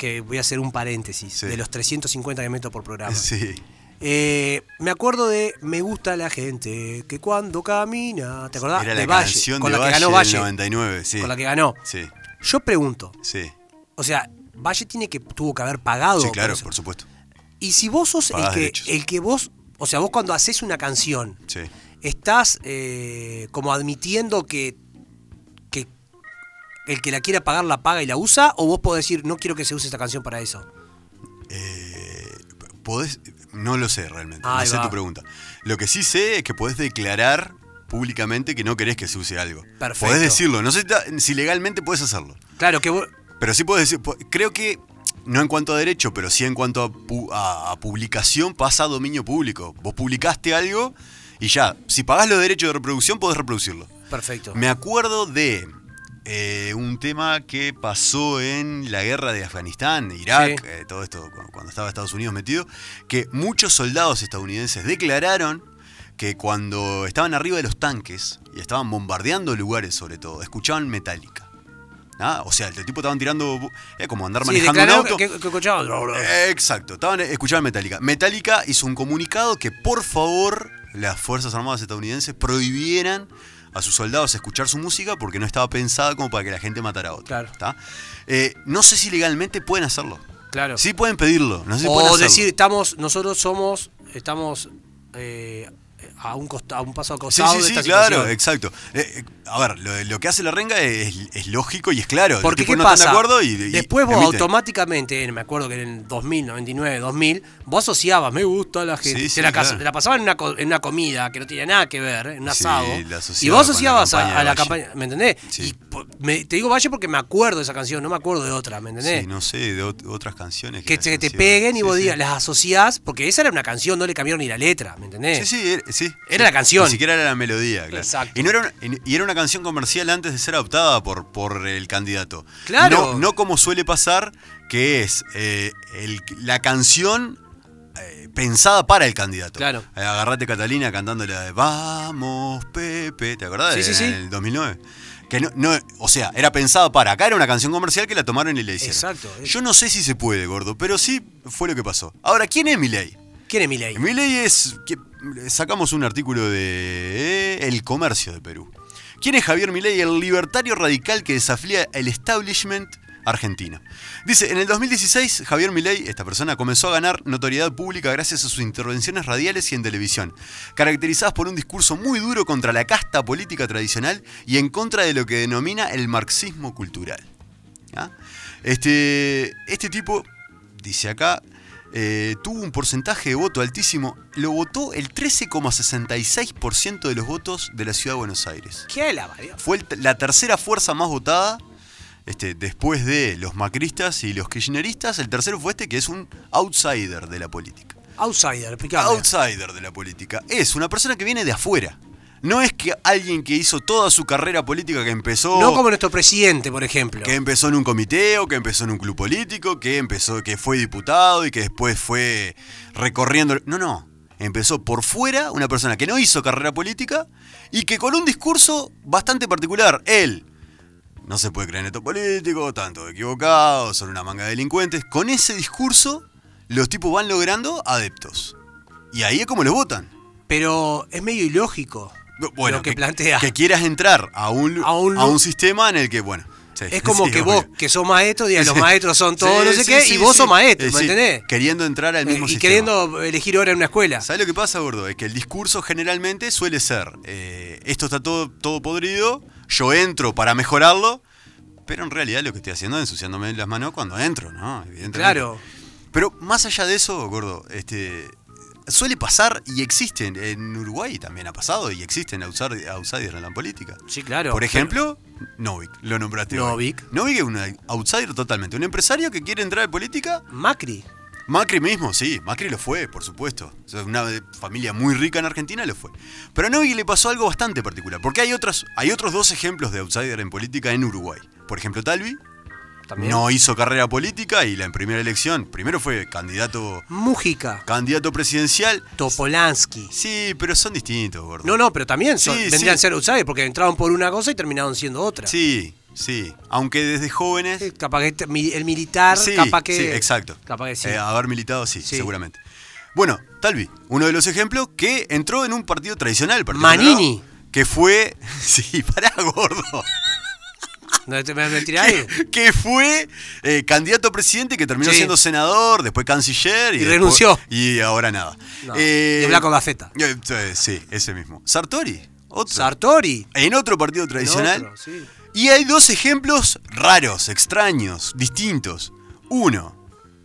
Speaker 2: Que voy a hacer un paréntesis
Speaker 1: Sí.
Speaker 2: de los 350 que meto por programa.
Speaker 1: Sí.
Speaker 2: Eh, me acuerdo de Me gusta la gente que cuando camina. ¿Te acordás?
Speaker 1: Era
Speaker 2: de
Speaker 1: la
Speaker 2: Valle,
Speaker 1: canción
Speaker 2: con
Speaker 1: de
Speaker 2: la que ganó Valle.
Speaker 1: 99, sí.
Speaker 2: Con la que ganó.
Speaker 1: Sí,
Speaker 2: Yo pregunto,
Speaker 1: sí.
Speaker 2: o sea, Valle tiene que tuvo que haber pagado.
Speaker 1: Sí, claro, por supuesto.
Speaker 2: Y si vos sos el que,
Speaker 1: derechos.
Speaker 2: el que vos, o sea, vos cuando haces una canción,
Speaker 1: Sí.
Speaker 2: estás eh, como admitiendo que el que la quiera pagar la paga y la usa, o vos podés decir, no quiero que se use esta canción para eso.
Speaker 1: Eh, podés, no lo sé realmente,
Speaker 2: Ahí
Speaker 1: no sé tu pregunta. Lo que sí sé es que podés declarar públicamente que no querés que se use algo.
Speaker 2: Perfecto.
Speaker 1: Podés decirlo, no sé si legalmente podés hacerlo.
Speaker 2: Claro, que vos,
Speaker 1: Pero sí podés decir, creo que no en cuanto a derecho, pero sí en cuanto a, pu- a- a publicación pasa a dominio público. Vos publicaste algo y ya, si pagás los derechos de reproducción podés reproducirlo.
Speaker 2: perfecto.
Speaker 1: Me acuerdo de eh, un tema que pasó en la guerra de Afganistán, Irak,
Speaker 2: Sí.
Speaker 1: eh, todo esto cu- cuando estaba Estados Unidos metido, que muchos soldados estadounidenses declararon que cuando estaban arriba de los tanques y estaban bombardeando lugares sobre todo, escuchaban Metallica. ¿Ah? O sea, el tipo estaban tirando... Es como andar
Speaker 2: Sí,
Speaker 1: manejando un auto.
Speaker 2: que, escuchaban.
Speaker 1: Eh, Exacto, estaban escuchaban Metallica. Metallica hizo un comunicado que por favor las Fuerzas Armadas estadounidenses prohibieran a sus soldados escuchar su música porque no estaba pensada como para que la gente matara a otro.
Speaker 2: Claro.
Speaker 1: Eh, no sé si legalmente pueden hacerlo.
Speaker 2: Claro.
Speaker 1: Sí pueden pedirlo, no sé si pueden
Speaker 2: o decir, estamos, nosotros somos, estamos eh, a, un costa- a un paso al
Speaker 1: Sí, sí,
Speaker 2: de
Speaker 1: sí,
Speaker 2: esta
Speaker 1: claro,
Speaker 2: situación.
Speaker 1: exacto. Eh, eh, a ver, lo, lo que hace la renga es, es lógico y es claro.
Speaker 2: Porque ¿qué
Speaker 1: no
Speaker 2: pasa?
Speaker 1: de acuerdo y, y
Speaker 2: Después vos
Speaker 1: emiten.
Speaker 2: automáticamente, en- me acuerdo que en el 2000, 99, 2000, vos asociabas, me gusta la gente.
Speaker 1: Sí,
Speaker 2: te, la,
Speaker 1: claro.
Speaker 2: te la pasaban en una, en una comida que no tenía nada que ver, en un asado. y vos
Speaker 1: la
Speaker 2: asociabas a, la campaña, ¿me entendés? Y me- te digo Valle porque me acuerdo de esa canción, no me acuerdo de otra, ¿me entendés?
Speaker 1: Sí, no sé, de ot- otras canciones.
Speaker 2: que te, peguen y vos digas, las asociás, porque esa era una canción, no le cambiaron ni la letra, ¿me entendés?
Speaker 1: Sí, sí, era, sí,
Speaker 2: Era la canción.
Speaker 1: Ni siquiera era la melodía, claro.
Speaker 2: Exacto.
Speaker 1: Y, no era una, y era una canción comercial antes de ser adoptada por, por el candidato.
Speaker 2: Claro.
Speaker 1: No, no como suele pasar, que es eh, el- la canción eh, pensada para el candidato.
Speaker 2: Claro.
Speaker 1: Eh, agarrate Catalina cantando la de Vamos, Pepe, ¿te acordás?
Speaker 2: Sí, sí,
Speaker 1: En
Speaker 2: sí.
Speaker 1: el 2009. Que no, no, o sea, era pensada para. Acá era una canción comercial que la tomaron y le hicieron.
Speaker 2: Exacto.
Speaker 1: Yo no sé si se puede, gordo, pero sí fue lo que pasó. Ahora, ¿quién es Milei?
Speaker 2: ¿Quién es Milei?
Speaker 1: Milei es. que- sacamos un artículo de El Comercio de Perú. ¿Quién es Javier Milei? El libertario radical que desafía el establishment argentino. Dice, en el 2016 Javier Milei, esta persona, comenzó a ganar notoriedad pública gracias a sus intervenciones radiales y en televisión, caracterizadas por un discurso muy duro contra la casta política tradicional y en contra de lo que denomina el marxismo cultural. ¿Ah? Este, este tipo, dice acá, eh, tuvo un porcentaje de voto altísimo. Lo votó el 13,66% de los votos de la ciudad de Buenos Aires.
Speaker 2: ¿Qué la?
Speaker 1: Fue el- la tercera fuerza más votada este, después de los macristas y los kirchneristas. El tercero fue este, que es un outsider de la política.
Speaker 2: Outsider, explicame.
Speaker 1: Outsider de la política. Es una persona que viene de afuera. No es que alguien que hizo toda su carrera política que empezó.
Speaker 2: No como nuestro presidente, por ejemplo.
Speaker 1: Que empezó en un comité o que empezó en un club político, que empezó, que fue diputado y que después fue recorriendo. No, no. Empezó por fuera, una persona que no hizo carrera política y que con un discurso bastante particular, él, no se puede creer en estos políticos, tanto equivocados, son una manga de delincuentes, con ese discurso los tipos van logrando adeptos. Y ahí es como los votan.
Speaker 2: Pero es medio ilógico
Speaker 1: Bueno,
Speaker 2: lo que, plantea.
Speaker 1: Que quieras entrar a un,
Speaker 2: A
Speaker 1: a
Speaker 2: un
Speaker 1: un,
Speaker 2: lu-
Speaker 1: sistema en el que, bueno. sí,
Speaker 2: es como
Speaker 1: sí,
Speaker 2: que
Speaker 1: obvio.
Speaker 2: vos, que sos maestro, digas los maestros son todos no sé qué, y vos sos maestro,
Speaker 1: Eh,
Speaker 2: ¿me entendés?
Speaker 1: Queriendo entrar al
Speaker 2: Eh,
Speaker 1: mismo
Speaker 2: y
Speaker 1: sistema.
Speaker 2: queriendo elegir hora en una escuela.
Speaker 1: ¿Sabes lo que pasa, gordo? Es que el discurso generalmente suele ser, eh, esto está todo, todo podrido, yo entro para mejorarlo, pero en realidad lo que estoy haciendo es ensuciándome las manos cuando entro, ¿no? Evidentemente.
Speaker 2: Claro.
Speaker 1: Pero más allá de eso, gordo, este, suele pasar y existen, en Uruguay también ha pasado y existen outside- outsiders en la política.
Speaker 2: Sí, claro.
Speaker 1: Por ejemplo, Novik, lo nombraste hoy.
Speaker 2: Novik.
Speaker 1: Novik es un outsider totalmente, un empresario que quiere entrar en política
Speaker 2: Macri.
Speaker 1: Macri mismo, sí, Macri lo fue, por supuesto. Una familia muy rica en Argentina lo fue. Pero a Novik le pasó algo bastante particular, porque hay, otras, hay otros dos ejemplos de outsider en política en Uruguay. Por ejemplo, Talvi
Speaker 2: También.
Speaker 1: no hizo carrera política y la en primera elección, primero fue candidato,
Speaker 2: Mujica.
Speaker 1: candidato presidencial.
Speaker 2: Topolansky.
Speaker 1: Sí, pero son distintos, gordo.
Speaker 2: No, no, pero también son-
Speaker 1: Sí,
Speaker 2: vendrían a
Speaker 1: sí.
Speaker 2: ser outsiders porque entraron por una cosa y terminaron siendo otra.
Speaker 1: Sí, sí. Aunque desde jóvenes...
Speaker 2: Sí, Capaz que el militar,
Speaker 1: Sí,
Speaker 2: capaz que.
Speaker 1: sí, exacto.
Speaker 2: Capaz que sí.
Speaker 1: Eh, haber militado, sí,
Speaker 2: Sí.
Speaker 1: seguramente. Bueno, Talvi, uno de los ejemplos que entró en un partido tradicional. Partido
Speaker 2: Manini.
Speaker 1: Que fue. Sí, pará, gordo.
Speaker 2: ¿No te me, me tiré ahí?
Speaker 1: que fue eh, candidato a presidente que terminó
Speaker 2: Sí.
Speaker 1: siendo senador, después canciller y,
Speaker 2: Y
Speaker 1: después-
Speaker 2: renunció.
Speaker 1: Y ahora nada.
Speaker 2: No,
Speaker 1: Eh,
Speaker 2: de Blanco Gaceta.
Speaker 1: eh, sí, ese mismo. Sartori, otro.
Speaker 2: Sartori.
Speaker 1: en otro partido tradicional.
Speaker 2: otro, sí.
Speaker 1: Y hay dos ejemplos raros, extraños, distintos. Uno,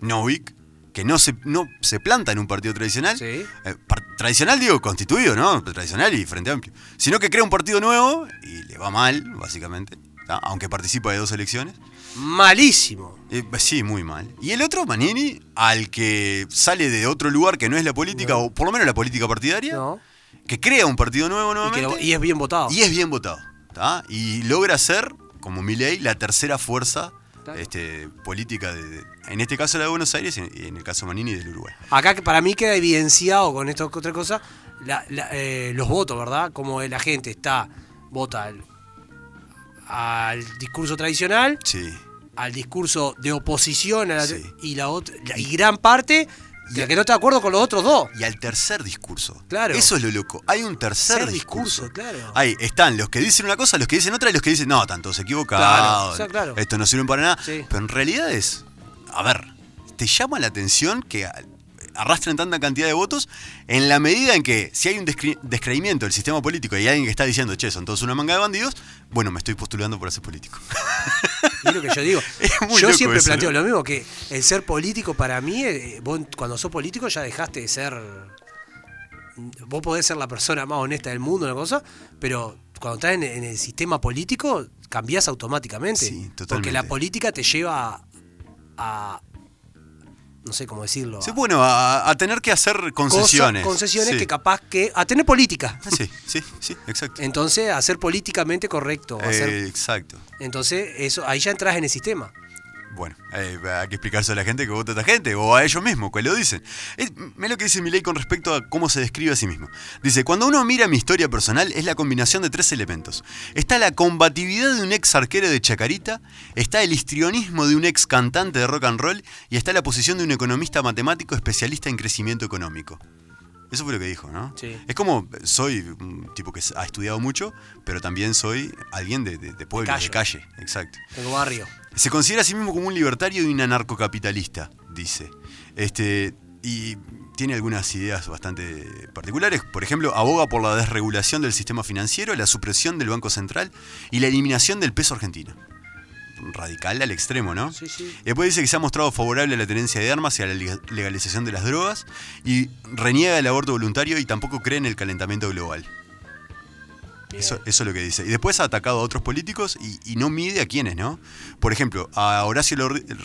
Speaker 1: Novik, que no se, no se planta en un partido tradicional.
Speaker 2: Sí.
Speaker 1: Eh, par- tradicional digo, constituido, ¿no? Tradicional y Frente Amplio. Sino que crea un partido nuevo y le va mal, básicamente. ¿Tá? Aunque participa de dos elecciones.
Speaker 2: Malísimo.
Speaker 1: Eh, sí, muy mal. Y el otro, Manini, al que sale de otro lugar que no es la política, o por lo menos la política partidaria,
Speaker 2: No.
Speaker 1: que crea un partido nuevo
Speaker 2: Y,
Speaker 1: nuevamente.
Speaker 2: lo- y es bien votado.
Speaker 1: Y es bien votado. ¿tá? Y logra ser, como Milei, la tercera fuerza este, política, de, en este caso la de Buenos Aires y en el caso Manini del Uruguay.
Speaker 2: Acá que para mí queda evidenciado con esto otra cosa, la- la- eh, los votos, ¿verdad? Como la gente está, vota al discurso tradicional,
Speaker 1: Sí.
Speaker 2: al discurso de oposición a la-
Speaker 1: Sí.
Speaker 2: y la otra y gran parte de la que no está de acuerdo con los otros dos.
Speaker 1: Y al tercer discurso.
Speaker 2: Claro.
Speaker 1: Eso es lo loco. Hay un tercer
Speaker 2: Tercer
Speaker 1: discurso.
Speaker 2: discurso, claro.
Speaker 1: Ahí están los que dicen una cosa, los que dicen otra y los que dicen, no, tantos
Speaker 2: Claro,
Speaker 1: equivocados.
Speaker 2: o sea, claro.
Speaker 1: Esto no sirve para nada.
Speaker 2: Sí.
Speaker 1: Pero en realidad es. A ver, te llama la atención que a- arrastren tanta cantidad de votos en la medida en que si hay un descre- descreimiento del sistema político y hay alguien que está diciendo, che, son todos una manga de bandidos, bueno, me estoy postulando por ser político.
Speaker 2: Es lo que yo digo. Yo siempre
Speaker 1: eso,
Speaker 2: planteo
Speaker 1: ¿no?
Speaker 2: lo mismo, que el ser político para mí, eh, vos cuando sos político ya dejaste de ser... Vos podés ser la persona más honesta del mundo, una cosa, pero cuando estás en, en el sistema político cambiás automáticamente.
Speaker 1: Sí,
Speaker 2: Porque
Speaker 1: totalmente.
Speaker 2: la política te lleva a... no sé cómo decirlo.
Speaker 1: Sí,
Speaker 2: a
Speaker 1: bueno, a, a tener que hacer
Speaker 2: cosas-
Speaker 1: concesiones.
Speaker 2: concesiones
Speaker 1: Sí.
Speaker 2: que capaz que... a tener política.
Speaker 1: Ah, Sí, sí, sí, exacto.
Speaker 2: Entonces, a ser políticamente correcto. a ser-
Speaker 1: exacto.
Speaker 2: entonces, eso ahí ya entras en el sistema.
Speaker 1: Bueno, eh, hay que explicarse a la gente que vota a esta gente, o a ellos mismos, que lo dicen. Es, mira lo que dice Milei con respecto a cómo se describe a sí mismo. Dice, cuando uno mira mi historia personal, es la combinación de tres elementos. Está la combatividad de un ex arquero de Chacarita, está el histrionismo de un ex cantante de rock and roll, y está la posición de un economista matemático especialista en crecimiento económico. Eso fue lo que dijo, ¿no?
Speaker 2: Sí.
Speaker 1: Es como, soy un tipo que ha estudiado mucho, pero también soy alguien de, de, de pueblo, de
Speaker 2: calle.
Speaker 1: calle. Exacto.
Speaker 2: Tengo barrio.
Speaker 1: Se considera a sí mismo como un libertario y un anarcocapitalista, dice. Este, y tiene algunas ideas bastante particulares. Por ejemplo, aboga por la desregulación del sistema financiero, la supresión del Banco Central y la eliminación del peso argentino. Radical al extremo, ¿no?
Speaker 2: Sí, sí.
Speaker 1: Después dice que se ha mostrado favorable a la tenencia de armas y a la leg- legalización de las drogas y reniega el aborto voluntario y tampoco cree en el calentamiento global. Eso, eso es lo que dice. Y después ha atacado a otros políticos y, y no mide a quiénes, ¿no? Por ejemplo, a Horacio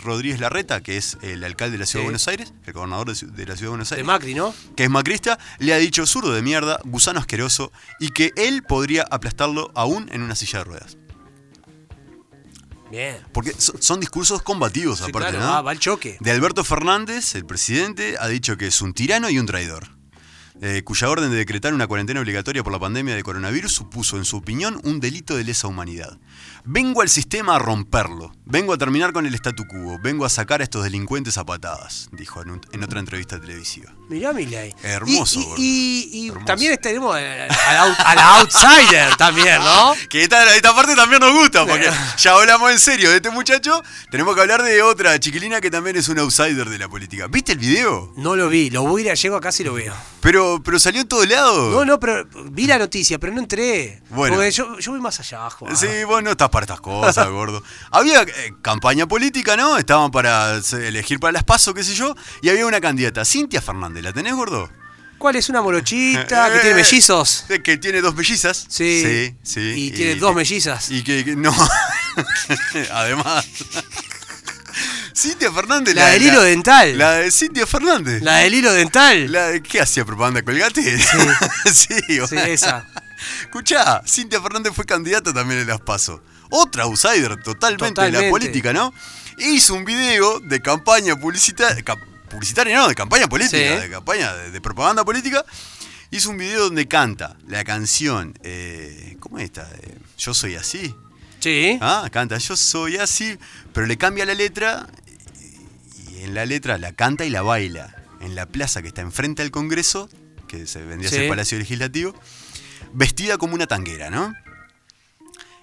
Speaker 1: Rodríguez Larreta, que es el alcalde de la Ciudad
Speaker 2: Sí.
Speaker 1: de Buenos Aires, el gobernador de, de la Ciudad de Buenos
Speaker 2: De
Speaker 1: Aires,
Speaker 2: Macri, ¿no?
Speaker 1: que es macrista, le ha dicho zurdo de mierda, gusano asqueroso y que él podría aplastarlo aún en una silla de ruedas.
Speaker 2: Bien.
Speaker 1: Porque so- son discursos combativos,
Speaker 2: Sí,
Speaker 1: aparte,
Speaker 2: claro,
Speaker 1: ¿no?
Speaker 2: va, va al choque.
Speaker 1: De Alberto Fernández, el presidente, ha dicho que es un tirano y un traidor. eh, cuya orden de decretar una cuarentena obligatoria por la pandemia de coronavirus supuso, en su opinión, un delito de lesa humanidad. Vengo al sistema a romperlo, vengo a terminar con el statu quo, vengo a sacar a estos delincuentes a patadas, dijo en, un- en otra entrevista televisiva.
Speaker 2: Mirá Milei.
Speaker 1: Hermoso,
Speaker 2: Y,
Speaker 1: gordo.
Speaker 2: y- y- y
Speaker 1: Hermoso.
Speaker 2: también tenemos out- al outsider también, ¿no?
Speaker 1: Que esta, esta parte también nos gusta, porque ya hablamos en serio de este muchacho, tenemos que hablar de otra chiquilina que también es un outsider de la política. ¿Viste el video?
Speaker 2: No lo vi, lo voy a ir a llego acá si lo veo.
Speaker 1: Pero, pero salió en todos lados.
Speaker 2: No, no, pero vi la noticia, pero no entré.
Speaker 1: Bueno.
Speaker 2: Porque yo, yo voy más allá, Juan.
Speaker 1: Sí, vos no estás para estas cosas, gordo. Había eh, campaña política, ¿no? Estaban para se- elegir para las pasos, qué sé yo, y había una candidata, Cintia Fernández. ¿La tenés, gordo?
Speaker 2: ¿Cuál es una morochita que tiene mellizos?
Speaker 1: eh, Que tiene dos mellizas.
Speaker 2: Sí.
Speaker 1: Sí, sí.
Speaker 2: Y tiene dos mellizas.
Speaker 1: Y que, que- no. Además. Cintia Fernández.
Speaker 2: La del hilo dental.
Speaker 1: La de Cintia Fernández.
Speaker 2: La del hilo dental.
Speaker 1: La de- ¿Qué hacía propaganda colgate? Sí,
Speaker 2: Sí,
Speaker 1: bueno.
Speaker 2: esa.
Speaker 1: Escuchá, Cintia Fernández fue candidata también en las PASO. Otra outsider totalmente, de la política, ¿no? Hizo un video de campaña publicitaria. publicitaria no, de campaña política,
Speaker 2: Sí.
Speaker 1: de campaña de, de propaganda política. Hizo un video donde canta la canción. eh, ¿Cómo es esta? Eh, Yo soy así.
Speaker 2: Sí.
Speaker 1: Ah, canta Yo soy así. Pero le cambia la letra. Y en la letra la canta y la baila. En la plaza que está enfrente al Congreso, que se vendría a ser Palacio Legislativo vestida como una tanguera, ¿no?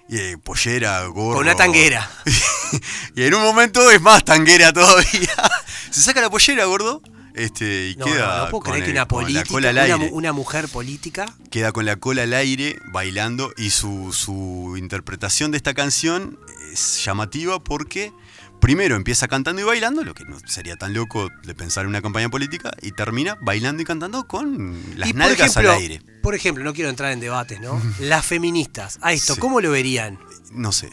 Speaker 1: Y eh, pollera, gorro.
Speaker 2: Con una tanguera.
Speaker 1: y en un momento es más tanguera todavía. Se saca la pollera, gordo. Este, y
Speaker 2: No,
Speaker 1: queda
Speaker 2: no, no puedo
Speaker 1: con,
Speaker 2: creer que una
Speaker 1: la
Speaker 2: política,
Speaker 1: cola al
Speaker 2: una,
Speaker 1: aire.
Speaker 2: una mujer política.
Speaker 1: Queda con la cola al aire bailando. Y su, su interpretación de esta canción es llamativa porque primero empieza cantando y bailando, lo que no sería tan loco de pensar en una campaña política, y termina bailando y cantando con las
Speaker 2: y
Speaker 1: nalgas
Speaker 2: ejemplo,
Speaker 1: al aire.
Speaker 2: por ejemplo, no quiero entrar en debates, ¿no? Las feministas, a esto,
Speaker 1: Sí.
Speaker 2: ¿cómo lo verían?
Speaker 1: No sé.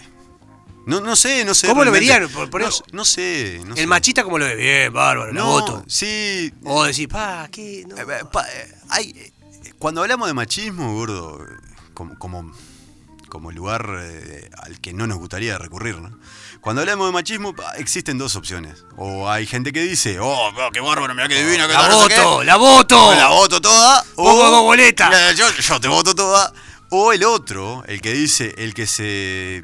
Speaker 1: No, no sé, no sé.
Speaker 2: ¿Cómo lo verían? Por- por
Speaker 1: no, sé. no
Speaker 2: El
Speaker 1: sé.
Speaker 2: machista, ¿cómo lo ve? Bien, bárbaro,
Speaker 1: No,
Speaker 2: voto.
Speaker 1: sí.
Speaker 2: O decir, pa, ¿qué? No.
Speaker 1: Eh, eh, pa- eh, hay, cuando hablamos de machismo, gordo, como, como, como lugar eh, al que no nos gustaría recurrir, ¿no? Cuando hablamos de machismo, existen dos opciones. O hay gente que dice, oh, oh, qué bárbaro, mira qué divina, qué
Speaker 2: ¡La
Speaker 1: tal, no sé qué".
Speaker 2: voto! ¡La voto!
Speaker 1: O la voto toda.
Speaker 2: Pongo
Speaker 1: o
Speaker 2: dos boletas.
Speaker 1: Yo, yo te voto toda. O el otro, el que dice, el que se.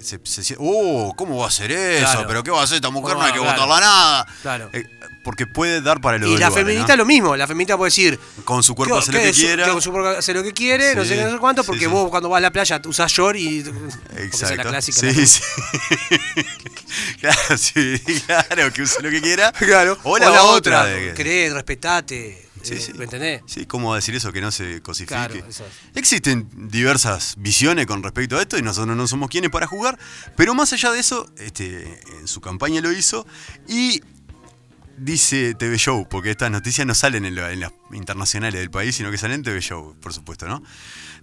Speaker 1: Se- se- oh, ¿cómo va a ser eso?
Speaker 2: Claro.
Speaker 1: ¿Pero qué va a hacer esta mujer?
Speaker 2: ¿Cómo
Speaker 1: No hay que
Speaker 2: Claro.
Speaker 1: votarla nada.
Speaker 2: Claro.
Speaker 1: Eh, porque puede dar para los
Speaker 2: Y la
Speaker 1: lugares,
Speaker 2: feminista
Speaker 1: ¿no?
Speaker 2: lo mismo, la feminista puede decir,
Speaker 1: Con su cuerpo
Speaker 2: ¿qué-
Speaker 1: hace lo que quiera.
Speaker 2: con su cuerpo hace lo que quiere, no sé qué, no sé cuánto, porque
Speaker 1: sí.
Speaker 2: vos cuando vas a la playa usás short y... esa es la
Speaker 1: Exacto.
Speaker 2: clásica.
Speaker 1: sí,
Speaker 2: la-
Speaker 1: sí. claro, sí, claro, que use lo que quiera.
Speaker 2: Claro.
Speaker 1: O la, otra. que-
Speaker 2: Creed, respetate.
Speaker 1: Sí,
Speaker 2: eh,
Speaker 1: sí.
Speaker 2: ¿Me entendés?
Speaker 1: Sí, ¿cómo va a decir eso que no se cosifique?
Speaker 2: Claro, eso es.
Speaker 1: Existen diversas visiones con respecto a esto y nosotros no somos quienes para jugar, pero más allá de eso, este, en su campaña lo hizo y dice TV Show, porque estas noticias no salen en, la- en las internacionales del país, sino que salen en TV Show, por supuesto, ¿no?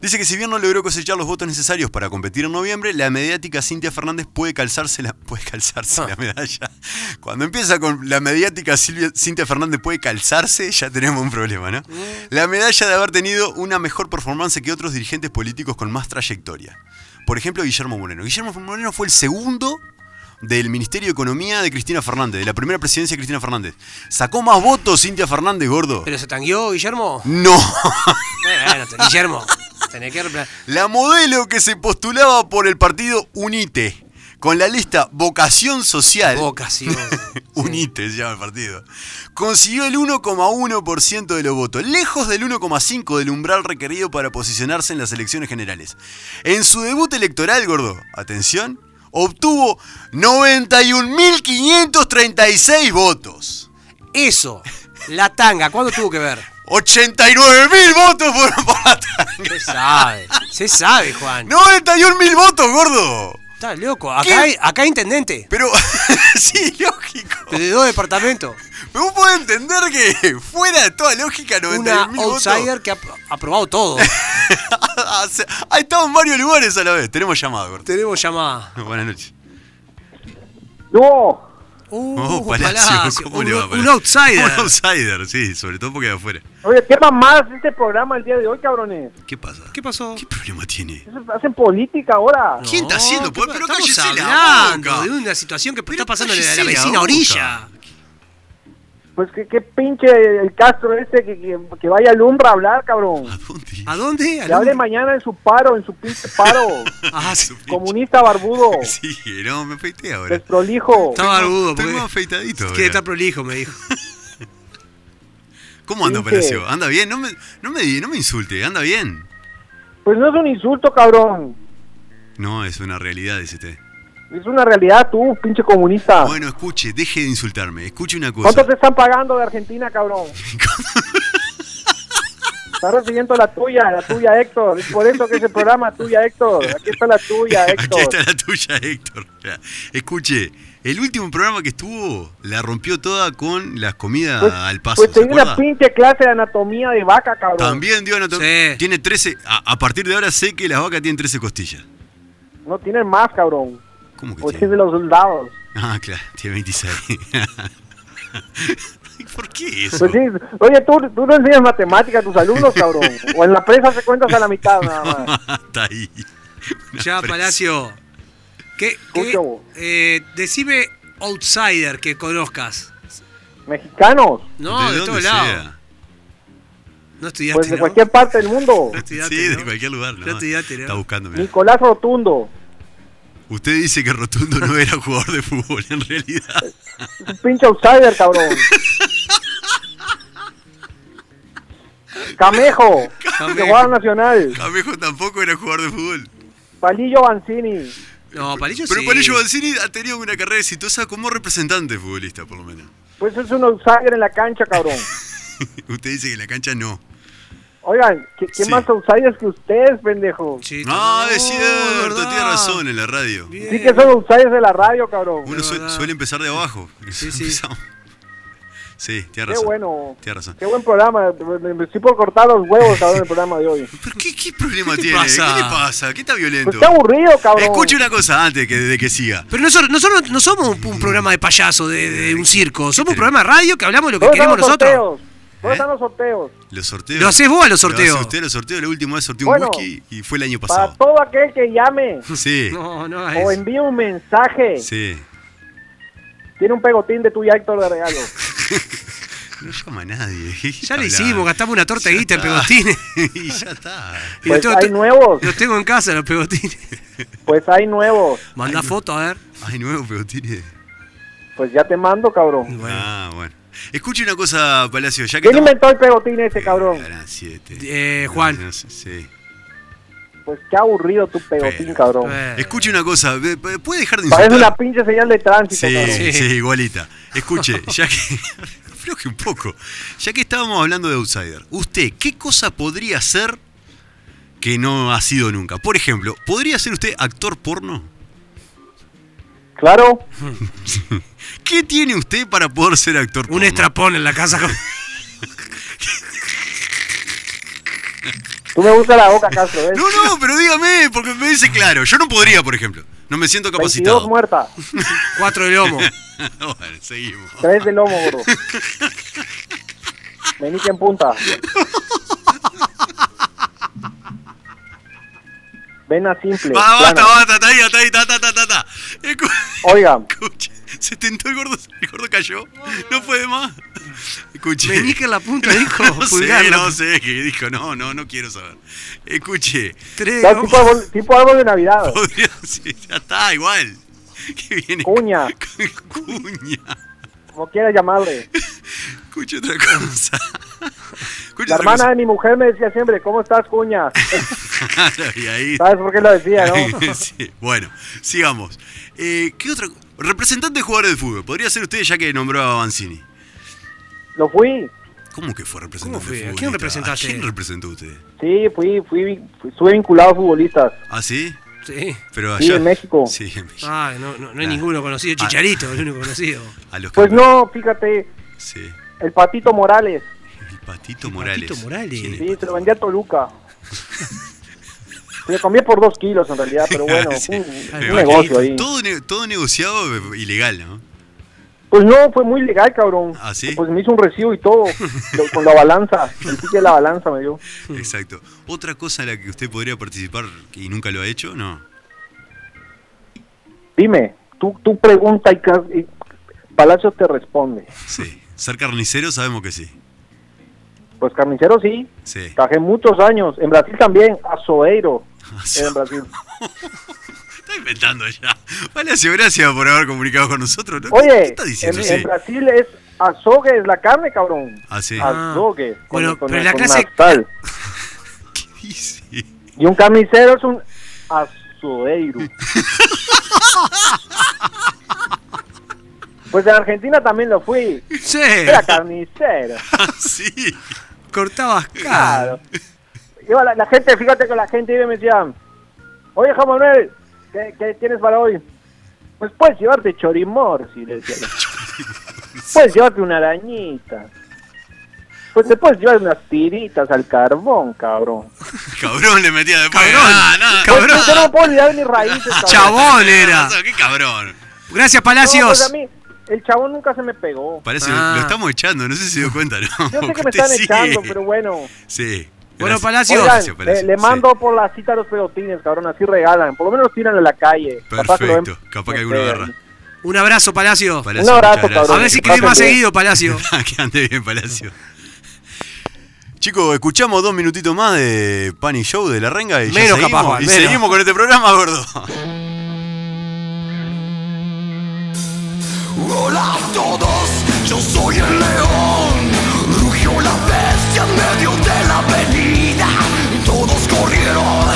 Speaker 1: Dice que si bien no logró cosechar los votos necesarios para competir en noviembre, la mediática Cintia Fernández puede calzarse la, puede calzarse
Speaker 2: Ah.
Speaker 1: la medalla. Cuando empieza con la mediática Silvia- Cintia Fernández puede calzarse, ya tenemos un problema, ¿no? La medalla de haber tenido una mejor performance que otros dirigentes políticos con más trayectoria. Por ejemplo, Guillermo Moreno. Guillermo Moreno fue el segundo del Ministerio de Economía de Cristina Fernández, de la primera presidencia de Cristina Fernández. Sacó más votos Cintia Fernández, gordo.
Speaker 2: ¿Pero se tangueó, Guillermo?
Speaker 1: No.
Speaker 2: Bueno, Guillermo, tenés que...
Speaker 1: La modelo que se postulaba por el partido UNITE, con la lista Vocación Social.
Speaker 2: Vocación.
Speaker 1: UNITE se llama el partido. Consiguió el 1,1% de los votos, lejos del 1,5% del umbral requerido para posicionarse en las elecciones generales. En su debut electoral, gordo, atención, obtuvo 91.536 votos.
Speaker 2: Eso, la tanga, ¿cuándo tuvo que ver?
Speaker 1: 89.000 votos fueron por la tanga.
Speaker 2: Se sabe, se sabe, Juan.
Speaker 1: 91.000 votos, gordo.
Speaker 2: Está loco.
Speaker 1: ¿Qué?
Speaker 2: Acá hay, acá hay intendente.
Speaker 1: Pero, sí, lógico.
Speaker 2: De dos departamentos.
Speaker 1: Pero vos podés entender que fuera de toda lógica 91.000
Speaker 2: Una
Speaker 1: votos.
Speaker 2: outsider que ha ha aprobado todo.
Speaker 1: ha estado en varios lugares a la vez. Tenemos llamada, gordo.
Speaker 2: Tenemos llamada.
Speaker 1: Buenas noches.
Speaker 4: No,
Speaker 2: Uh,
Speaker 1: Oh, Palacio, ¿cómo
Speaker 2: un,
Speaker 1: le va,
Speaker 2: un
Speaker 1: Palacio?
Speaker 2: outsider.
Speaker 1: Un outsider, sí, sobre todo porque de afuera.
Speaker 4: oye, qué mamadas es este programa el día de hoy, cabrones.
Speaker 1: ¿Qué pasa?
Speaker 2: ¿Qué pasó?
Speaker 1: ¿Qué problema tiene?
Speaker 4: Hacen política ahora.
Speaker 1: ¿Quién está haciendo?
Speaker 2: ¿qué
Speaker 1: Pero cállese
Speaker 2: Estamos
Speaker 1: la
Speaker 2: hablando
Speaker 1: boca.
Speaker 2: de una situación que
Speaker 1: Pero
Speaker 2: está pasando en la, vecina orilla.
Speaker 4: Pues que, que pinche el Castro este que, que, que vaya al Umbra a hablar, cabrón.
Speaker 1: ¿A dónde?
Speaker 2: ¿A dónde?
Speaker 4: Que
Speaker 2: ¿A
Speaker 4: hable mañana en su paro, en su pinche paro.
Speaker 2: Ah, sí.
Speaker 4: Comunista barbudo.
Speaker 1: Sí, no, me afeité ahora.
Speaker 4: Desprolijo.
Speaker 2: Está barbudo.
Speaker 1: Estoy
Speaker 2: porque
Speaker 1: más afeitadito ahora.
Speaker 2: Quiere estar prolijo, me dijo.
Speaker 1: ¿Cómo anda,
Speaker 4: Pinche.
Speaker 1: Palacio? ¿Anda bien? No me, no, me, no me insulte, ¿anda bien?
Speaker 4: Pues no es un insulto, cabrón.
Speaker 1: No, es una realidad, dice usted.
Speaker 4: Es una realidad tú, pinche comunista.
Speaker 1: Bueno, escuche, deje de insultarme. Escuche una cosa.
Speaker 4: ¿Cuánto te están pagando de Argentina, cabrón? Estás recibiendo la tuya, la tuya, Héctor. Es por eso que ese programa tuya, Héctor. Aquí está la tuya,
Speaker 1: Aquí
Speaker 4: Héctor.
Speaker 1: está la tuya, Héctor. Escuche, el último programa que estuvo la rompió toda con las comidas
Speaker 4: Pues,
Speaker 1: al paso.
Speaker 4: pues
Speaker 1: ¿se
Speaker 4: te di una pinche clase de anatomía de vaca, cabrón.
Speaker 1: También dio anatomía.
Speaker 2: Sí.
Speaker 1: Tiene 13. A, a partir de ahora sé que las vacas tienen 13 costillas.
Speaker 4: No tienen más, cabrón.
Speaker 1: ¿Cómo que
Speaker 4: Pues
Speaker 1: tiene?
Speaker 4: de los soldados.
Speaker 1: Ah, claro, tiene 26. ¿Por qué eso?
Speaker 4: Pues sí, oye, tú, tú no enseñas matemáticas a tus alumnos, cabrón. O en la presa se cuentas a la mitad nada más.
Speaker 1: Está ahí. Una
Speaker 2: Ya,
Speaker 1: presa.
Speaker 2: Palacio. ¿Qué, qué, eh, decime outsider que conozcas.
Speaker 4: Mexicanos,
Speaker 2: No, de,
Speaker 1: donde
Speaker 2: todos lados. No estudiaste,
Speaker 4: pues de
Speaker 2: ¿no?
Speaker 4: cualquier parte del mundo.
Speaker 2: No estudiaste,
Speaker 1: Sí, de cualquier lugar. ¿no?
Speaker 2: No estudiaste, ¿no?
Speaker 1: Está buscando. mirá.
Speaker 4: Nicolás Rotundo,
Speaker 1: Usted dice que Rotundo no era jugador de fútbol, en realidad.
Speaker 4: es un pinche outsider, cabrón. Camejo,
Speaker 2: Camejo.
Speaker 4: de Guardia Nacional.
Speaker 1: Camejo tampoco era jugador de fútbol.
Speaker 4: Palillo Banzini.
Speaker 2: No, Palillo
Speaker 1: Pero
Speaker 2: sí.
Speaker 1: Palillo Balsini ha tenido una carrera exitosa como representante futbolista, por lo menos.
Speaker 4: Pues es un outsider en la cancha, cabrón.
Speaker 1: Usted dice que en la cancha no.
Speaker 4: Oigan, ¿qué, qué
Speaker 1: Sí.
Speaker 4: más outsiders que ustedes, pendejo?
Speaker 2: Sí,
Speaker 1: Ah,
Speaker 2: no,
Speaker 1: es cierto, tiene razón en la radio.
Speaker 2: Bien.
Speaker 4: Sí que son outsiders de la radio, cabrón.
Speaker 1: Uno
Speaker 2: verdad.
Speaker 1: suele empezar de abajo.
Speaker 2: Sí, sí.
Speaker 1: Sí, tiene
Speaker 4: Qué
Speaker 1: razón.
Speaker 4: bueno.
Speaker 1: Tiene razón.
Speaker 4: Qué buen programa. Me me estoy por cortar los huevos, cabrón, el programa de hoy.
Speaker 1: ¿Pero qué, qué problema
Speaker 2: ¿Qué
Speaker 1: tiene?
Speaker 2: pasa?
Speaker 1: ¿Qué le pasa? ¿Qué está violento?
Speaker 4: Pues qué aburrido, cabrón.
Speaker 1: Escuche una cosa antes que, de que siga.
Speaker 2: Pero nosotros, nosotros no somos un, un programa de payaso, de, de un circo. Somos un programa de radio que hablamos de lo que
Speaker 4: ¿Dónde están
Speaker 2: queremos nosotros.
Speaker 4: sorteos? ¿Dónde
Speaker 1: ¿Eh?
Speaker 4: están los sorteos?
Speaker 1: Los sorteos.
Speaker 2: Lo haces vos a los
Speaker 1: Lo
Speaker 2: sorteos.
Speaker 1: hace usted los sorteos. La última vez sorteó
Speaker 4: Bueno,
Speaker 1: un whisky y fue el año
Speaker 4: Para
Speaker 1: pasado.
Speaker 4: todo aquel que llame
Speaker 1: Sí,
Speaker 2: No, no,
Speaker 4: o envíe un mensaje,
Speaker 1: sí.
Speaker 4: tiene un pegotín de tuya, Héctor, de regalo.
Speaker 1: No llama a nadie. ¿Qué
Speaker 2: Ya lo
Speaker 1: hablando?
Speaker 2: hicimos, gastamos una torta guita en pegotines.
Speaker 1: y ya está.
Speaker 2: Y
Speaker 4: Pues
Speaker 2: tengo,
Speaker 4: hay nuevos,
Speaker 2: los tengo en casa, los pegotines.
Speaker 4: pues hay nuevos.
Speaker 2: Manda foto, a ver.
Speaker 1: Hay nuevo pegotines.
Speaker 4: Pues ya te mando, cabrón.
Speaker 2: Bueno.
Speaker 1: Ah, bueno. Escuche una cosa, Palacio, ya que
Speaker 4: ¿Quién
Speaker 1: estamos-
Speaker 4: inventó el pegotín ese, cabrón?
Speaker 1: Siete.
Speaker 2: Eh, Juan.
Speaker 1: No sé, Sí.
Speaker 4: Pues qué aburrido tu pegotín,
Speaker 1: Pero-
Speaker 4: cabrón.
Speaker 2: Eh,
Speaker 1: Escuche una cosa, ¿puede dejar de insultar?
Speaker 4: Parece una pinche señal de tránsito,
Speaker 1: Sí,
Speaker 4: cabrón.
Speaker 1: sí,
Speaker 2: Sí.
Speaker 1: igualita. Escuche, ya que. Afloje un poco. Ya que estábamos hablando de Outsider, ¿usted qué cosa podría ser que no ha sido nunca? Por ejemplo, ¿podría ser usted actor porno?
Speaker 4: Claro,
Speaker 1: ¿Qué tiene usted para poder ser actor porno?
Speaker 2: un estrapón en la casa. con-
Speaker 4: tú me gusta la boca, Castro, ¿ves?
Speaker 1: No, no, pero dígame, porque me dice claro. Yo no podría, por ejemplo. No me siento
Speaker 4: 22
Speaker 1: capacitado.
Speaker 4: muertas,
Speaker 2: Cuatro de lomo.
Speaker 1: bueno, seguimos.
Speaker 4: 3 de lomo, gordo. Venite en punta. Vena simple.
Speaker 1: Va, basta, basta, está ahí, está ahí, ta, ta. Escu-
Speaker 4: Oiga,
Speaker 1: Escuche, se tentó el gordo, el gordo cayó. No puede más. Escuche.
Speaker 2: Meñique en la punta, dijo.
Speaker 1: No
Speaker 2: pulgar
Speaker 1: sé, no sé, que dijo, no, no, no quiero saber. Escuche,
Speaker 2: Tres
Speaker 4: tipo, árbol, tipo árbol de Navidad.
Speaker 1: podría, sí, ya está, igual. Que viene
Speaker 4: Cuña,
Speaker 1: cuña.
Speaker 4: Como quieras llamarle.
Speaker 1: Escuche otra cosa.
Speaker 4: La
Speaker 1: otra
Speaker 4: hermana de mi mujer me decía siempre, ¿cómo estás, cuña?
Speaker 1: y ahí.
Speaker 4: ¿Sabes por qué lo decía, no?
Speaker 1: Sí, Bueno, sigamos. Eh, ¿Qué otra Representante de jugadores de fútbol. Podría ser usted ya que nombró a Banzini.
Speaker 4: Lo fui.
Speaker 1: ¿Cómo que fue representante de
Speaker 2: ¿A
Speaker 1: fútbol?
Speaker 2: quién representaste?
Speaker 1: ¿A quién representó usted?
Speaker 4: Sí, fui, fui, fui- estuve vinculado a futbolistas.
Speaker 1: ¿Ah, sí?
Speaker 2: Sí.
Speaker 1: Pero
Speaker 4: Sí,
Speaker 1: allá...
Speaker 4: en México.
Speaker 1: Sí, en México.
Speaker 2: Ay, no, no, no hay
Speaker 1: Ah.
Speaker 2: ninguno conocido. Chicharito, el único conocido.
Speaker 1: A los
Speaker 4: Pues no, fíjate,
Speaker 1: Sí.
Speaker 4: el Patito Morales.
Speaker 1: El Patito Morales.
Speaker 2: Patito Morales.
Speaker 1: ¿Quién es
Speaker 4: Sí, se lo vendí a Toluca. Se lo cambié por dos kilos en realidad, pero bueno,
Speaker 1: Sí.
Speaker 4: un,
Speaker 1: Me
Speaker 4: un negocio ahí.
Speaker 1: Todo, todo negociado ilegal, ¿no?
Speaker 4: Pues no, fue muy legal, cabrón.
Speaker 1: ¿Ah, sí?
Speaker 4: Pues me hizo un recibo y todo, con la balanza. El de la balanza me dio.
Speaker 1: Exacto. ¿Otra cosa en la que usted podría participar y nunca lo ha hecho? No.
Speaker 4: Dime, tú, tú pregunta y, Palacio te responde.
Speaker 1: Sí, Ser carnicero sabemos que sí.
Speaker 4: Pues carnicero sí.
Speaker 1: Sí.
Speaker 4: Trabajé muchos años. En Brasil también, azoeiro. Era en Brasil.
Speaker 1: Inventando ya. Palacio, gracias por haber comunicado con nosotros. ¿no? ¿Qué
Speaker 4: Oye,
Speaker 1: estás diciendo?
Speaker 4: en,
Speaker 1: Sí.
Speaker 4: en Brasil es azogue, es la carne, cabrón.
Speaker 1: Ah, sí.
Speaker 4: Azogue. con-
Speaker 2: Bueno,
Speaker 4: con-
Speaker 2: pero la
Speaker 4: con
Speaker 2: clase-
Speaker 4: nasal.
Speaker 1: Sí.
Speaker 4: Y un carnicero es un azoeiro. Pues en Argentina también lo fui.
Speaker 2: Sí.
Speaker 4: Era carnicero.
Speaker 1: Ah, sí.
Speaker 2: Cortabas cara.
Speaker 4: Claro. Iba la, la gente, fíjate que la gente iba y me decía, oye Juan Manuel, ¿qué, qué tienes para hoy? Pues puedes llevarte chorimor, si le decía. Puedes llevarte una arañita. Pues te puedes llevar unas tiritas al carbón, cabrón.
Speaker 1: Cabrón le metía después.
Speaker 2: Cabrón.
Speaker 1: Ah, no,
Speaker 2: Cabrón.
Speaker 4: Pues, yo no puedo olvidar mis raíces, cabrón.
Speaker 2: Chabón era.
Speaker 1: Qué cabrón.
Speaker 2: Gracias,
Speaker 4: No,
Speaker 2: Palacios.
Speaker 4: pues a mí, el chabón nunca se me pegó.
Speaker 1: Parece
Speaker 2: Ah.
Speaker 1: lo estamos echando, no sé si se dio cuenta, ¿no?
Speaker 4: Yo sé que me están
Speaker 1: sí.
Speaker 4: ejando, pero bueno.
Speaker 1: Sí.
Speaker 2: Bueno,
Speaker 1: Gracias.
Speaker 2: Palacios.
Speaker 4: Oigan,
Speaker 1: Gracias, Palacio,
Speaker 4: le, le
Speaker 1: sí.
Speaker 4: mando por la cita a los pedotines, cabrón, así regalan. Por lo menos tiran a la calle. Capaz
Speaker 1: Perfecto. Capaz que
Speaker 4: me
Speaker 1: alguno agarra.
Speaker 2: Un abrazo, Palacio.
Speaker 1: Palacio,
Speaker 4: Un abrazo,
Speaker 1: gracias.
Speaker 2: A ver si querés más seguido, Palacio.
Speaker 1: que ande bien, Palacio. Chicos, escuchamos dos minutitos más de Pani Show de la renga y ya
Speaker 2: Menos
Speaker 1: seguimos,
Speaker 2: capaz, Juan,
Speaker 1: y
Speaker 2: menos.
Speaker 1: seguimos con este programa, gordo.
Speaker 3: Hola a todos, yo soy el león. Rugió la bestia en medio de la avenida. Todos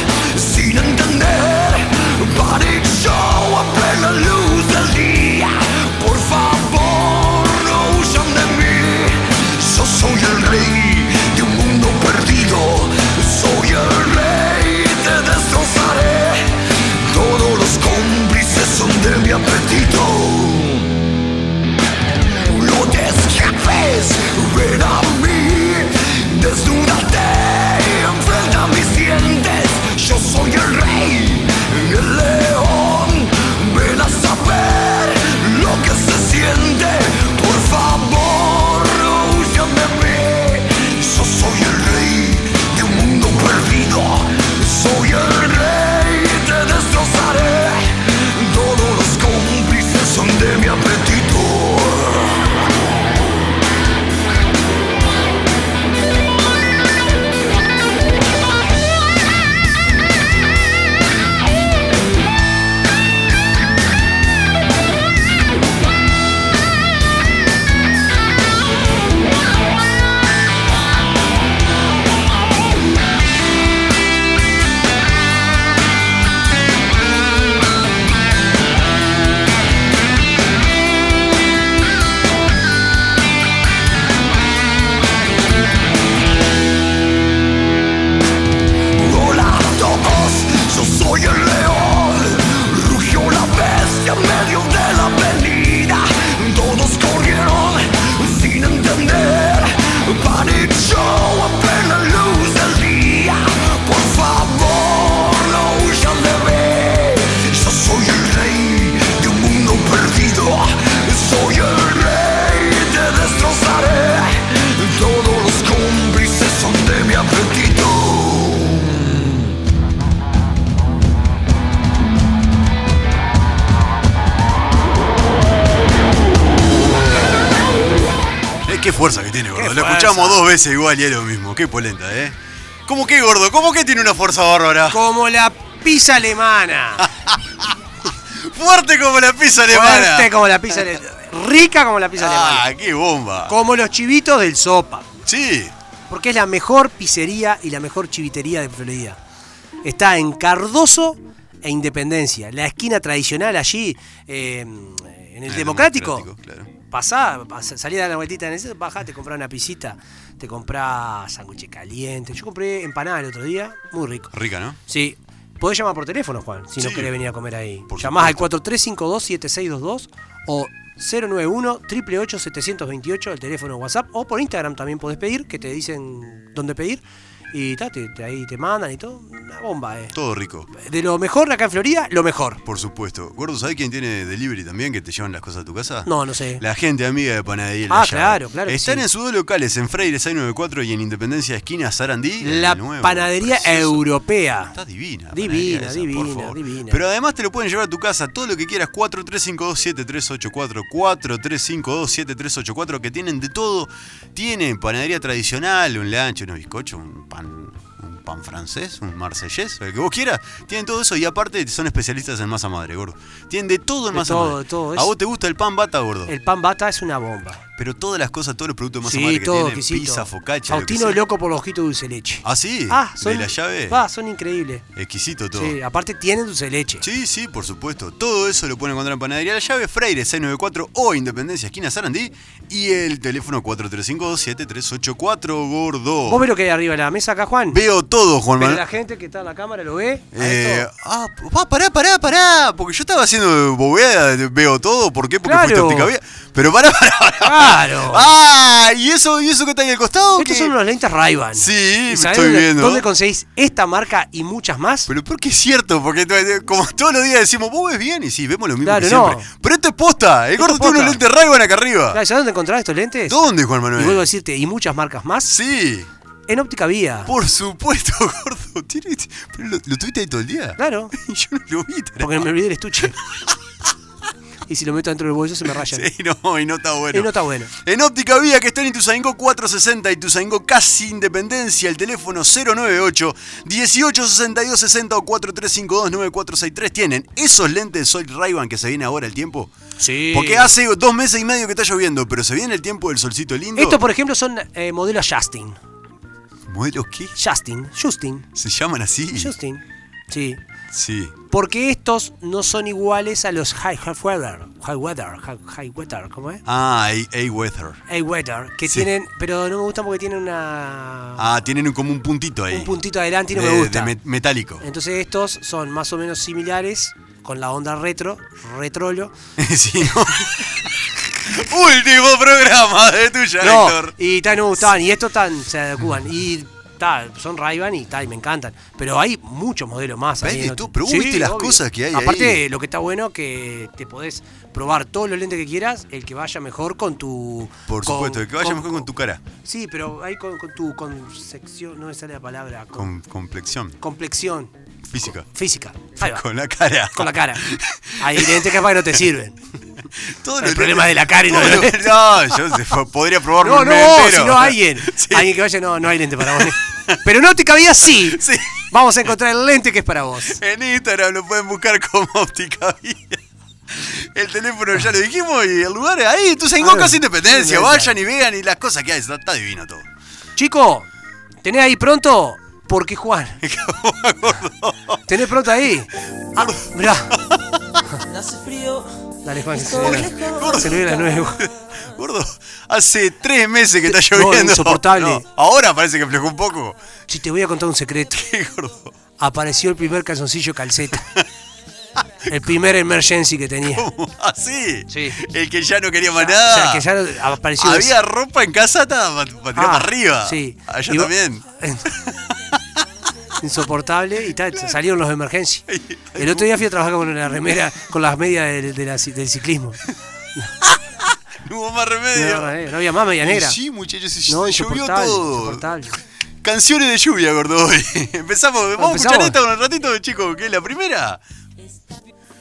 Speaker 1: veces igual y es lo mismo. Qué polenta, ¿eh? ¿Cómo que, gordo? ¿Cómo que tiene una fuerza bárbara?
Speaker 2: Como la pizza alemana.
Speaker 1: Fuerte como la pizza alemana.
Speaker 2: Fuerte como la pizza alemana. Rica como la pizza
Speaker 1: Ah,
Speaker 2: alemana.
Speaker 1: qué bomba.
Speaker 2: Como los chivitos del sopa.
Speaker 1: Sí.
Speaker 2: Porque es la mejor pizzería y la mejor chivitería de Florida. Está en Cardoso e Independencia. La esquina tradicional allí, eh, en el
Speaker 1: Ah,
Speaker 2: Democrático.
Speaker 1: democrático, claro.
Speaker 2: Pasá, pasá, salí a dar la vueltita en ese, bajá, te comprás una pisita, te comprás sándwiches calientes. Yo compré empanada el otro día, muy rico.
Speaker 1: Rica, ¿no?
Speaker 2: Sí. Podés llamar por teléfono, Juan, si no querés venir a comer ahí.
Speaker 1: Por
Speaker 2: Llamás al
Speaker 1: supuesto.
Speaker 2: 4352-7622 o 091-888-728, el teléfono WhatsApp, o por Instagram también podés pedir, que te dicen dónde pedir. Y ta, te- te- ahí te mandan y todo. Una bomba, eh.
Speaker 1: Todo rico.
Speaker 2: De lo mejor acá en Florida, lo mejor.
Speaker 1: Por supuesto. Gordo, ¿sabés quién tiene delivery también que te llevan las cosas a tu casa?
Speaker 2: No, no sé.
Speaker 1: La gente amiga de Panadería
Speaker 2: Ah,
Speaker 1: La Llave.
Speaker 2: claro, claro
Speaker 1: Están
Speaker 2: sí.
Speaker 1: en sus dos locales, en Freire 694 y en Independencia esquina Sarandí.
Speaker 2: La
Speaker 1: nuevo,
Speaker 2: panadería
Speaker 1: precioso.
Speaker 2: europea.
Speaker 1: Está divina.
Speaker 2: Divina,
Speaker 1: esa,
Speaker 2: divina, divina.
Speaker 1: Pero además te lo pueden llevar a tu casa todo lo que quieras. 4352-7384. 4352-7384. Que tienen de todo. Tienen panadería tradicional, un lanche, unos bizcochos, un pan. Un pan francés, un marsellés, el que vos quieras. Tienen todo eso y aparte son especialistas en masa madre, gordo. Tienen de todo en
Speaker 2: De
Speaker 1: masa
Speaker 2: todo,
Speaker 1: madre.
Speaker 2: todo.
Speaker 1: ¿A vos te gusta el pan bata, gordo?
Speaker 2: El pan bata es una bomba.
Speaker 1: Pero todas las cosas, todos los productos masa
Speaker 2: Sí,
Speaker 1: madre que
Speaker 2: todo
Speaker 1: tienen,
Speaker 2: exquisito.
Speaker 1: pizza, que
Speaker 2: Faustino loco por los ojitos de dulce de leche.
Speaker 1: Ah, sí.
Speaker 2: Ah, son,
Speaker 1: de la llave.
Speaker 2: Va, son increíbles.
Speaker 1: Exquisito todo.
Speaker 2: Sí, aparte tienen dulce de leche.
Speaker 1: Sí, sí, por supuesto. Todo eso lo pueden encontrar en Panadería La Llave, Freire 694 o Independencia, esquina Sarandí. Y el teléfono 4352-7384, gordo.
Speaker 2: ¿Vos ves lo que hay arriba de la mesa acá, Juan?
Speaker 1: Veo todo, Juan Manuel.
Speaker 2: la gente que está en la cámara lo ve.
Speaker 1: Eh, ah, pa, pará, pará, pará. Porque yo estaba haciendo bobea, de veo todo. ¿Por qué? Porque
Speaker 2: Claro.
Speaker 1: fuiste Óptica. Pero pará, pará, pará.
Speaker 2: Claro.
Speaker 1: Ah, ¿y eso, ¿y eso que está ahí al costado?
Speaker 2: Estos son unos lentes Ray-Ban.
Speaker 1: Sí,
Speaker 2: ¿Y
Speaker 1: me estoy viendo.
Speaker 2: dónde conseguís esta marca y muchas más?
Speaker 1: Pero porque es cierto, porque to- como todos los días decimos, vos ves bien, y sí, vemos lo mismo
Speaker 2: Claro,
Speaker 1: que
Speaker 2: no.
Speaker 1: siempre. Pero esto es posta, el gordo tiene unos lentes ray acá arriba.
Speaker 2: Claro, ¿Sabés dónde encontrás estos lentes?
Speaker 1: ¿Dónde, Juan
Speaker 2: Y vuelvo a
Speaker 1: Manuel?
Speaker 2: decirte, y muchas marcas más.
Speaker 1: Sí,
Speaker 2: En óptica vía.
Speaker 1: por supuesto, gordo. Pero lo, lo tuviste ahí todo el día?
Speaker 2: Claro.
Speaker 1: Y yo no lo vi.
Speaker 2: Porque me olvidé el estuche. y si lo meto dentro del bolso se me rayan.
Speaker 1: Sí, no, y no está bueno.
Speaker 2: Y no está bueno.
Speaker 1: En Óptica Vía, que está en Ituzaingó 460 y Ituzaingó casi Independencia, el teléfono 098 1862 60 o 4352 9463 tienen esos lentes de Sol ray que se viene ahora el tiempo.
Speaker 2: Sí.
Speaker 1: Porque hace dos meses y medio que está lloviendo, pero se viene el tiempo del solcito lindo.
Speaker 2: Estos, por ejemplo, son eh, modelos Justin.
Speaker 1: ¿Modelos qué?
Speaker 2: Justin. Justin.
Speaker 1: ¿Se llaman así?
Speaker 2: Justin. Sí.
Speaker 1: Sí.
Speaker 2: Porque estos no son iguales a los high, high weather. High weather. High, high weather. ¿Cómo es?
Speaker 1: Ah, A-Weather.
Speaker 2: High weather. Que
Speaker 1: Sí.
Speaker 2: tienen. Pero no me gustan porque tienen una.
Speaker 1: Ah, tienen como un puntito ahí.
Speaker 2: un puntito adelante y no
Speaker 1: de,
Speaker 2: me gusta.
Speaker 1: de metálico.
Speaker 2: Entonces estos son más o menos similares con la onda retro, retrolo.
Speaker 1: sí, ¿no? Último programa de tuya,
Speaker 2: No,
Speaker 1: Héctor.
Speaker 2: y tal, no me gustaban. Y estos tan, se adecuan. Y son ray y tal, y me encantan. Pero hay muchos modelos más.
Speaker 1: Ves todo, pero viste las cosas que hay
Speaker 2: Aparte,
Speaker 1: ahí.
Speaker 2: lo que está bueno que te podés probar todos los lentes que quieras, el que vaya mejor con tu.
Speaker 1: Por
Speaker 2: con-
Speaker 1: supuesto, el que vaya mejor con tu cara.
Speaker 2: Sí, pero ahí con, con tu concepción, no me sale la palabra. Con
Speaker 1: complexión
Speaker 2: complexión
Speaker 1: física.
Speaker 2: física. Ahí va.
Speaker 1: Con la cara.
Speaker 2: Con la cara. Hay lentes que capaz que no te sirven.
Speaker 1: Todo
Speaker 2: El problema de la cara y no de los-
Speaker 1: No, yo se- podría probarme
Speaker 2: No,
Speaker 1: un
Speaker 2: no,
Speaker 1: mes entero.
Speaker 2: si no alguien.
Speaker 1: Sí.
Speaker 2: Alguien que vaya, no, no hay lente para vos. Pero en óptica vía sí.
Speaker 1: Sí.
Speaker 2: Vamos a encontrar el lente que es para vos.
Speaker 1: En Instagram lo pueden buscar como óptica Vía. El teléfono ya lo dijimos y el lugar ahí, tú en
Speaker 2: Ah,
Speaker 1: casi independencia, vayan y vean y las cosas que hay, está, está divino todo.
Speaker 2: Chico, ¿tenés ahí pronto? Porque Juan. ¿Tenés pronto ahí? Ah, mirá.
Speaker 5: Hace frío,
Speaker 2: Dale, Juan, que se
Speaker 5: lejos.
Speaker 2: se le ve la nueve.
Speaker 1: Gordo, hace tres meses que está
Speaker 2: No,
Speaker 1: lloviendo.
Speaker 2: insoportable.
Speaker 1: No, ahora parece que aflojó un poco.
Speaker 2: Si te voy a contar un secreto.
Speaker 1: Qué gordo.
Speaker 2: Apareció el primer calzoncillo calceta. El primer emergency que tenía.
Speaker 1: ¿Cómo? ¿Así?
Speaker 2: Sí.
Speaker 1: El que ya no quería más
Speaker 2: O
Speaker 1: nada.
Speaker 2: sea, que ya apareció.
Speaker 1: Había ropa en casa para tirar
Speaker 2: Ah,
Speaker 1: para arriba.
Speaker 2: Sí.
Speaker 1: Allá
Speaker 2: Y va-
Speaker 1: también.
Speaker 2: Insoportable y tal, salieron los de emergencia. El otro día fui a trabajar con la remera, con las medias del, de la- del ciclismo.
Speaker 1: No hubo más remedio.
Speaker 2: No, no había más media negra.
Speaker 1: Sí, muchachos, se
Speaker 2: No,
Speaker 1: llovió todo.
Speaker 2: insoportable.
Speaker 1: Canciones de lluvia, gordo. hoy. Empezamos. Vamos a escuchar esta un ratito, chicos. ¿Qué es la primera?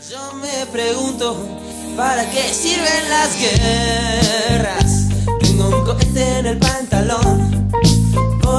Speaker 5: Yo me pregunto, ¿para qué sirven las guerras? Tengo un cohete en el pantalón.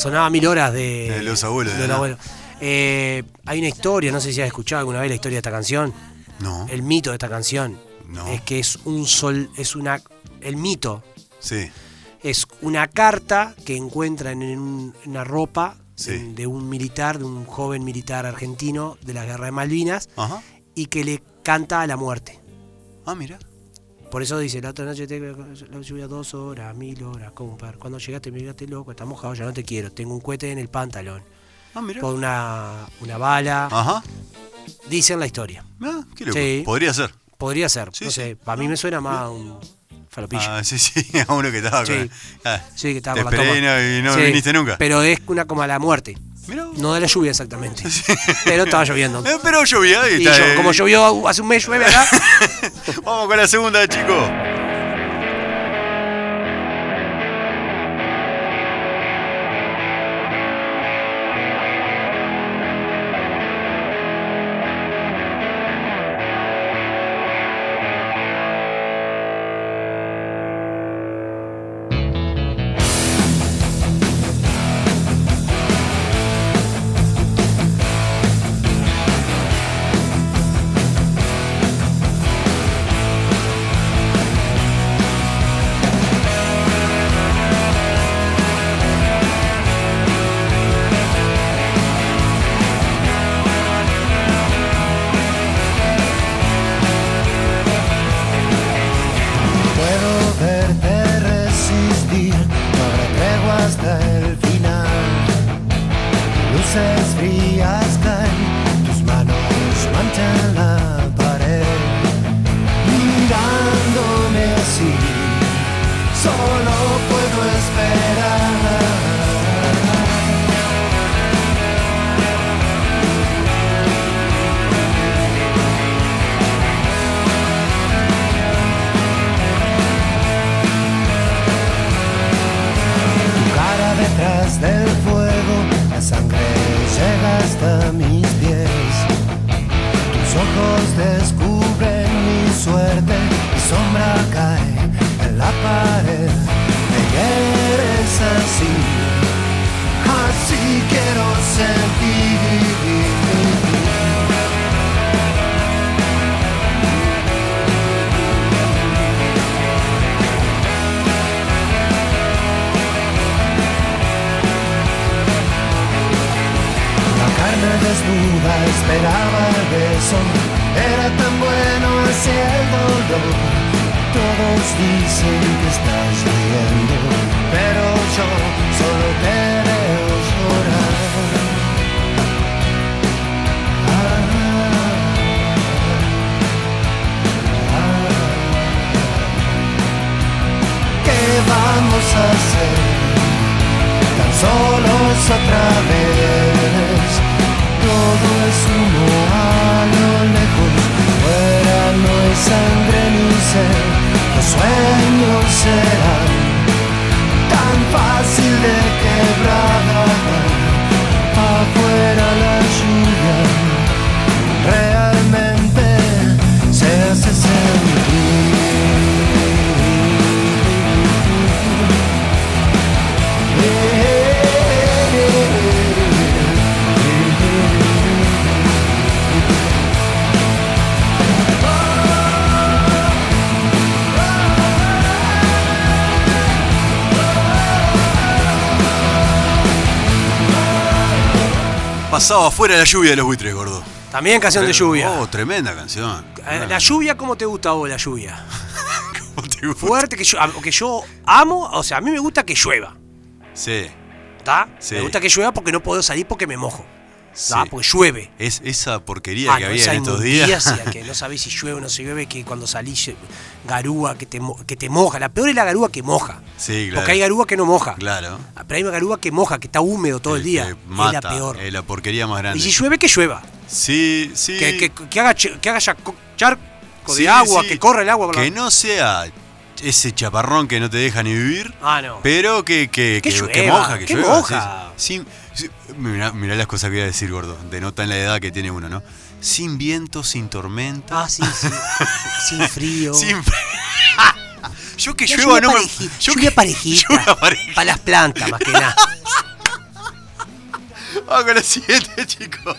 Speaker 2: Sonaba mil horas de.
Speaker 1: De los abuelos,
Speaker 2: de los abuelos. Eh, hay una historia, no sé si has escuchado alguna vez la historia de esta canción.
Speaker 1: No.
Speaker 2: El mito de esta canción
Speaker 1: No.
Speaker 2: es que es un sol, es una. El mito
Speaker 1: Sí.
Speaker 2: es una carta que encuentran en un- una ropa
Speaker 1: Sí.
Speaker 2: de, de un militar, de un joven militar argentino de la guerra de Malvinas,
Speaker 1: Ajá.
Speaker 2: y que le canta a la muerte.
Speaker 1: Ah, mira.
Speaker 2: Por eso dice, la otra noche te la lluvia dos horas, mil horas, como. Cuando llegaste me miraste loco, está mojado, ya no te quiero. Tengo un cohete en el pantalón.
Speaker 1: Ah, mira.
Speaker 2: Con una, una bala.
Speaker 1: Ajá.
Speaker 2: Dicen la historia.
Speaker 1: Ah, qué loco.
Speaker 2: Sí.
Speaker 1: Podría ser.
Speaker 2: Podría ser,
Speaker 1: Sí,
Speaker 2: no
Speaker 1: sí.
Speaker 2: sé. Para mí me suena más a un falopillo.
Speaker 1: Ah, sí, sí, a uno que estaba con.
Speaker 2: Sí.
Speaker 1: Ah,
Speaker 2: sí, que estaba
Speaker 1: te
Speaker 2: con la
Speaker 1: esperé
Speaker 2: toma.
Speaker 1: y no
Speaker 2: Sí,
Speaker 1: viniste nunca.
Speaker 2: Pero es una como a la muerte. No de la lluvia exactamente. Pero estaba lloviendo.
Speaker 1: Eh, pero llovía y,
Speaker 2: Y
Speaker 1: está,
Speaker 2: yo- como llovió hace un mes, llueve acá.
Speaker 1: Vamos con la segunda, chicos.
Speaker 6: Hacer? tan solos otra vez. Todo es humo a lo lejos, fuera no hay sangre ni sed. Los sueños serán tan fácil de quebrar.
Speaker 1: Pasado afuera la lluvia de los buitres, gordo.
Speaker 2: También canción de lluvia.
Speaker 1: Oh, tremenda canción.
Speaker 2: Eh, La lluvia, ¿cómo te gusta a vos la lluvia?
Speaker 1: ¿Cómo te gusta?
Speaker 2: Fuerte, que yo, que yo amo, o sea, a mí me gusta que llueva.
Speaker 1: Sí,
Speaker 2: ¿Está?
Speaker 1: Sí.
Speaker 2: Me gusta que llueva porque no puedo salir porque me mojo.
Speaker 1: Sí.
Speaker 2: ¿Está? Porque llueve.
Speaker 1: Es esa porquería
Speaker 2: Ah,
Speaker 1: que
Speaker 2: no,
Speaker 1: había en estos días.
Speaker 2: que no sabés si llueve o no se llueve, que cuando salís eh, garúa que te, que te moja. La peor es la garúa que moja.
Speaker 1: Sí, claro.
Speaker 2: Porque hay garúa que no moja.
Speaker 1: Claro.
Speaker 2: Ah, Pero hay garúa que moja, que está húmedo todo el
Speaker 1: Que-
Speaker 2: día.
Speaker 1: que
Speaker 2: es
Speaker 1: mata,
Speaker 2: la peor.
Speaker 1: Es la porquería más grande.
Speaker 2: y si llueve, que llueva.
Speaker 1: Sí, sí.
Speaker 2: Que, que- que haga, que haga charco
Speaker 1: Sí,
Speaker 2: de agua,
Speaker 1: sí.
Speaker 2: que corra el agua.
Speaker 1: Que no sea ese chaparrón que no te deja ni vivir.
Speaker 2: Ah, no.
Speaker 1: Pero que, que,
Speaker 2: Que
Speaker 1: que-
Speaker 2: llueva,
Speaker 1: que moja, que, llueva.
Speaker 2: moja.
Speaker 1: sí, mirá, mirá las cosas que voy a decir, gordo. Denotan la edad que tiene uno, ¿no? Sin viento, sin tormenta.
Speaker 2: Ah, sí, sí. Sin frío.
Speaker 1: Sin Yo que llueva no me. Yo que-
Speaker 2: parejita. Para las plantas, más que nada.
Speaker 1: Vamos con la siguiente, chicos.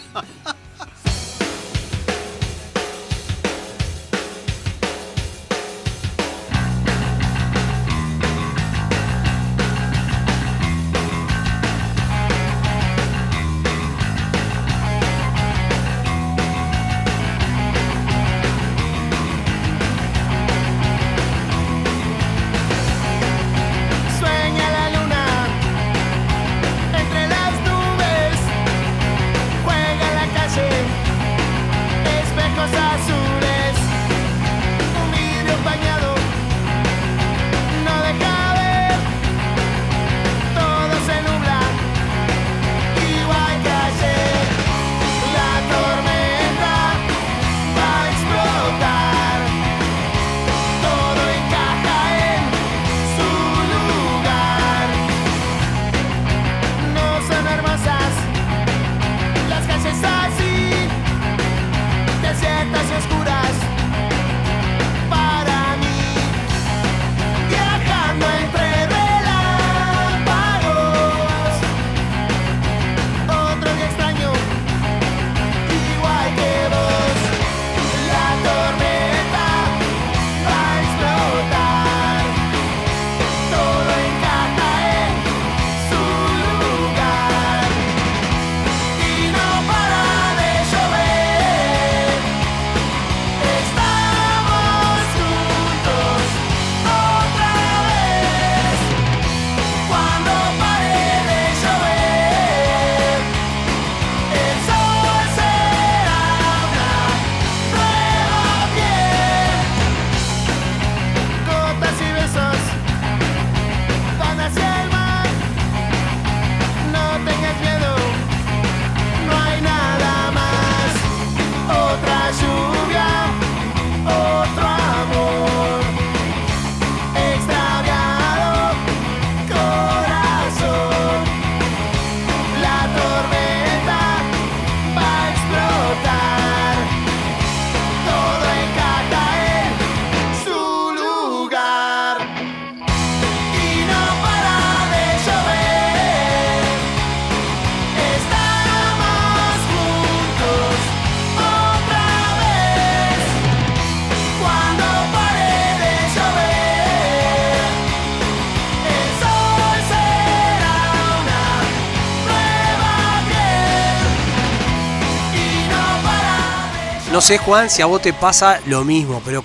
Speaker 6: No
Speaker 2: sé, Juan, si a vos te pasa lo mismo, pero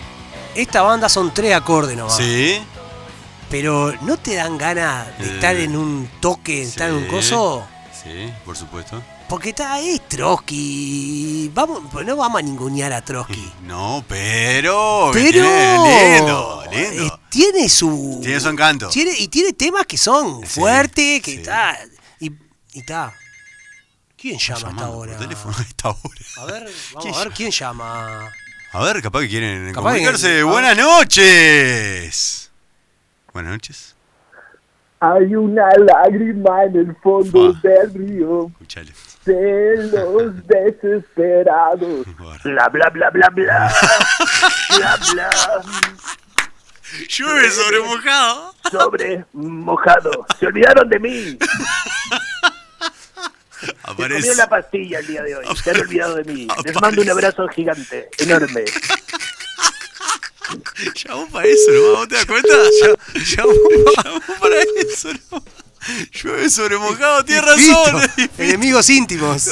Speaker 2: esta banda son tres acordes nomás.
Speaker 1: Sí.
Speaker 2: Pero ¿no te dan ganas de
Speaker 1: Eh,
Speaker 2: estar en un toque, de estar en un coso?
Speaker 1: Sí, por supuesto.
Speaker 2: Porque está es Trotsky. Vamos, pues no vamos a ningunear a Trotsky.
Speaker 1: No, pero.
Speaker 2: Pero
Speaker 1: tiene- lindo, lindo.
Speaker 2: eh, tiene su
Speaker 1: Tiene su encanto.
Speaker 2: tiene- y tiene temas que son
Speaker 1: Sí,
Speaker 2: fuertes, que está y está. ¿Quién llama hasta
Speaker 1: Llamando
Speaker 2: ahora?
Speaker 1: por teléfono a esta hora.
Speaker 2: A ver, vamos
Speaker 1: ¿Quién
Speaker 2: a ver quién llama.
Speaker 1: A ver, capaz que quieren
Speaker 2: Capaz
Speaker 1: comunicarse. Buenas noches. Buenas noches.
Speaker 4: Hay una lágrima en el fondo
Speaker 1: Fua.
Speaker 4: del río,
Speaker 1: Escuchale.
Speaker 4: celos desesperados.
Speaker 1: Ahora.
Speaker 4: Bla bla bla bla bla. Bla bla.
Speaker 1: Llueve sobre mojado.
Speaker 4: Sobre mojado. Se olvidaron de mí. Se
Speaker 1: Aparece.
Speaker 4: comieron la pastilla el día de hoy. Se han olvidado de mí. Les
Speaker 1: Aparece.
Speaker 4: mando un abrazo gigante, enorme.
Speaker 1: Llamó para eso, ¿no? ¿Vos te das cuenta? Llamó, llamó para eso, ¿no? Llueve sobre mojado, tiene razón.
Speaker 7: Enemigos íntimos.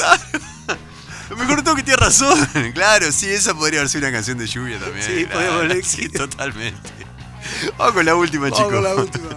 Speaker 1: Lo mejor todo que tiene razón. Claro, sí, esa podría haber sido una canción de lluvia también.
Speaker 7: Sí,
Speaker 1: Claro,
Speaker 7: podemos
Speaker 1: Sí, totalmente. Vamos con la última,
Speaker 7: Vamos
Speaker 1: chicos.
Speaker 7: con la última.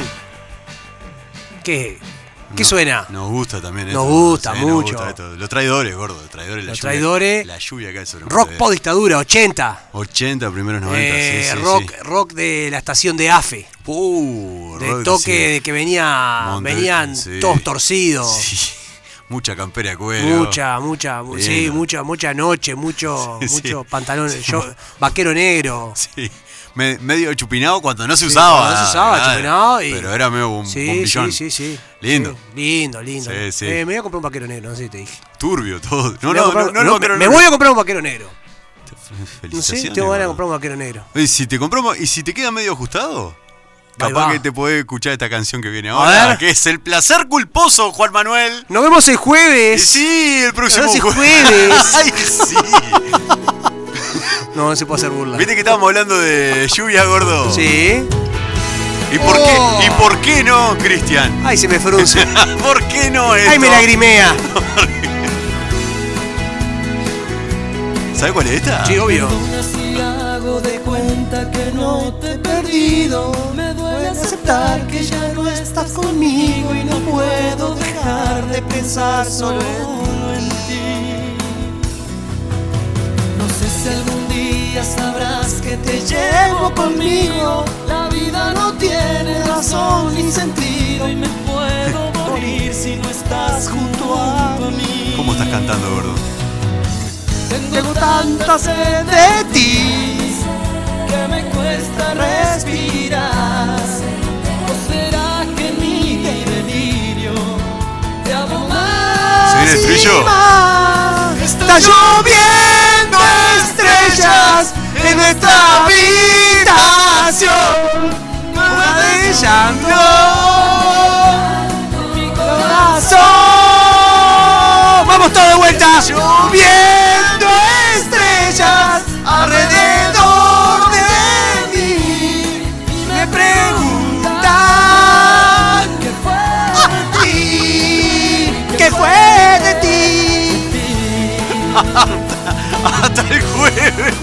Speaker 7: Juan. ¿Qué? ¿Qué
Speaker 1: No,
Speaker 7: suena?
Speaker 1: Nos gusta también
Speaker 7: Nos
Speaker 1: esto,
Speaker 7: gusta
Speaker 1: sí,
Speaker 7: mucho.
Speaker 1: gusta esto. Los traidores, gordo. Los traidores. la
Speaker 7: Los
Speaker 1: lluvia-
Speaker 7: traidores.
Speaker 1: La lluvia cae sobre
Speaker 7: Rock post dictadura, 80.
Speaker 1: 80, primeros 90.
Speaker 7: Eh,
Speaker 1: sí, sí,
Speaker 7: rock, rock de la estación de AFE.
Speaker 1: Uh,
Speaker 7: De toque de que venía, venían todos torcidos.
Speaker 1: Mucha campera de cuero.
Speaker 7: Mucha, mucha, mu- sí, mucha, mucha noche, mucho, mucho pantalón, yo, vaquero negro.
Speaker 1: Sí. Me- medio chupinado cuando no se usaba.
Speaker 7: no se usaba,
Speaker 1: nada.
Speaker 7: chupinado y-
Speaker 1: Pero era medio un
Speaker 7: Sí, sí, sí, sí.
Speaker 1: Lindo.
Speaker 7: Sí, lindo, lindo.
Speaker 1: Sí, sí.
Speaker 7: Eh, me voy a comprar un vaquero negro, no sé si te dije.
Speaker 1: Turbio todo. No,
Speaker 7: Me a
Speaker 1: no,
Speaker 7: comprar-
Speaker 1: no, no,
Speaker 7: no,
Speaker 1: vaquero
Speaker 7: me, me
Speaker 1: negro.
Speaker 7: voy a comprar un vaquero negro. No sé,
Speaker 1: Felicitaciones,
Speaker 7: tengo ganas de
Speaker 1: gordo.
Speaker 7: comprar un vaquero negro.
Speaker 1: Y si te compramos, y si te queda medio ajustado,
Speaker 7: Ahí
Speaker 1: capaz
Speaker 7: va.
Speaker 1: que te podés escuchar esta canción que viene
Speaker 7: A
Speaker 1: ahora, que es El placer culposo, Juan Manuel.
Speaker 7: Nos vemos el
Speaker 1: Y
Speaker 7: jueves.
Speaker 1: sí, el próximo
Speaker 7: Nos vemos el
Speaker 1: jue-
Speaker 7: jueves.
Speaker 1: Ay, sí.
Speaker 7: No, no se puede hacer burla.
Speaker 1: Viste que estábamos hablando de lluvia, gordo.
Speaker 7: Sí.
Speaker 1: ¿Y por
Speaker 7: Oh.
Speaker 1: qué? ¿Y por qué no, Cristian?
Speaker 7: Ay, se me fruncia.
Speaker 1: ¿Por qué no esto?
Speaker 7: Ay, me lagrimea.
Speaker 1: ¿Sabes cuál es esta?
Speaker 7: Sí, obvio.
Speaker 2: Así hago de cuenta que no te he perdido. Me duele aceptar que ya no estás conmigo y no puedo dejar de pensar solo en ti. No sé si algún día sabrás que te llevo conmigo. La vida no tiene razón ni sentido y me puedo morir si no estás junto a mí.
Speaker 1: ¿Cómo estás cantando, gordo?
Speaker 2: Tengo tanta sed de ti que me cuesta respirar. ¿O será que mi delirio te amo más?
Speaker 1: ¿Se viene el
Speaker 2: y más? Está lloviendo en nuestra habitación. Una de llanto. Mi corazón.
Speaker 7: Vamos todos de vuelta.
Speaker 2: Lloviendo estrellas alrededor de mí me preguntan qué fue de ti,
Speaker 7: ¿Qué fue de ti?
Speaker 1: Hasta el jueves.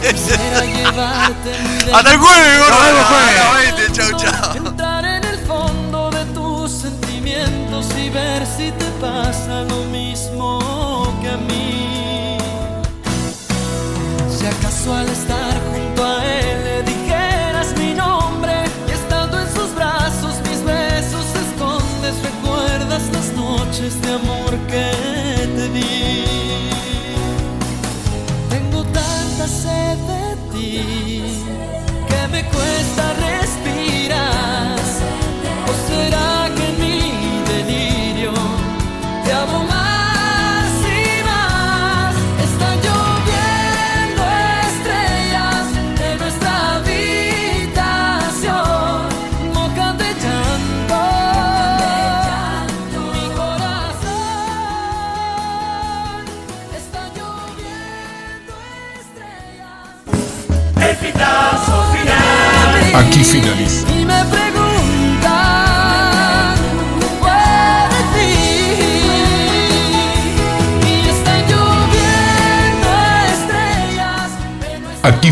Speaker 1: Hasta el jueves, gordo.
Speaker 7: Nos vemos jueves.
Speaker 1: Chau, chau.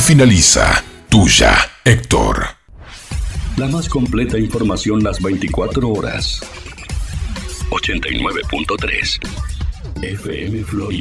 Speaker 8: Finaliza. Tuya, Héctor.
Speaker 9: La más completa información las 24 horas. 89.3 FM Florida.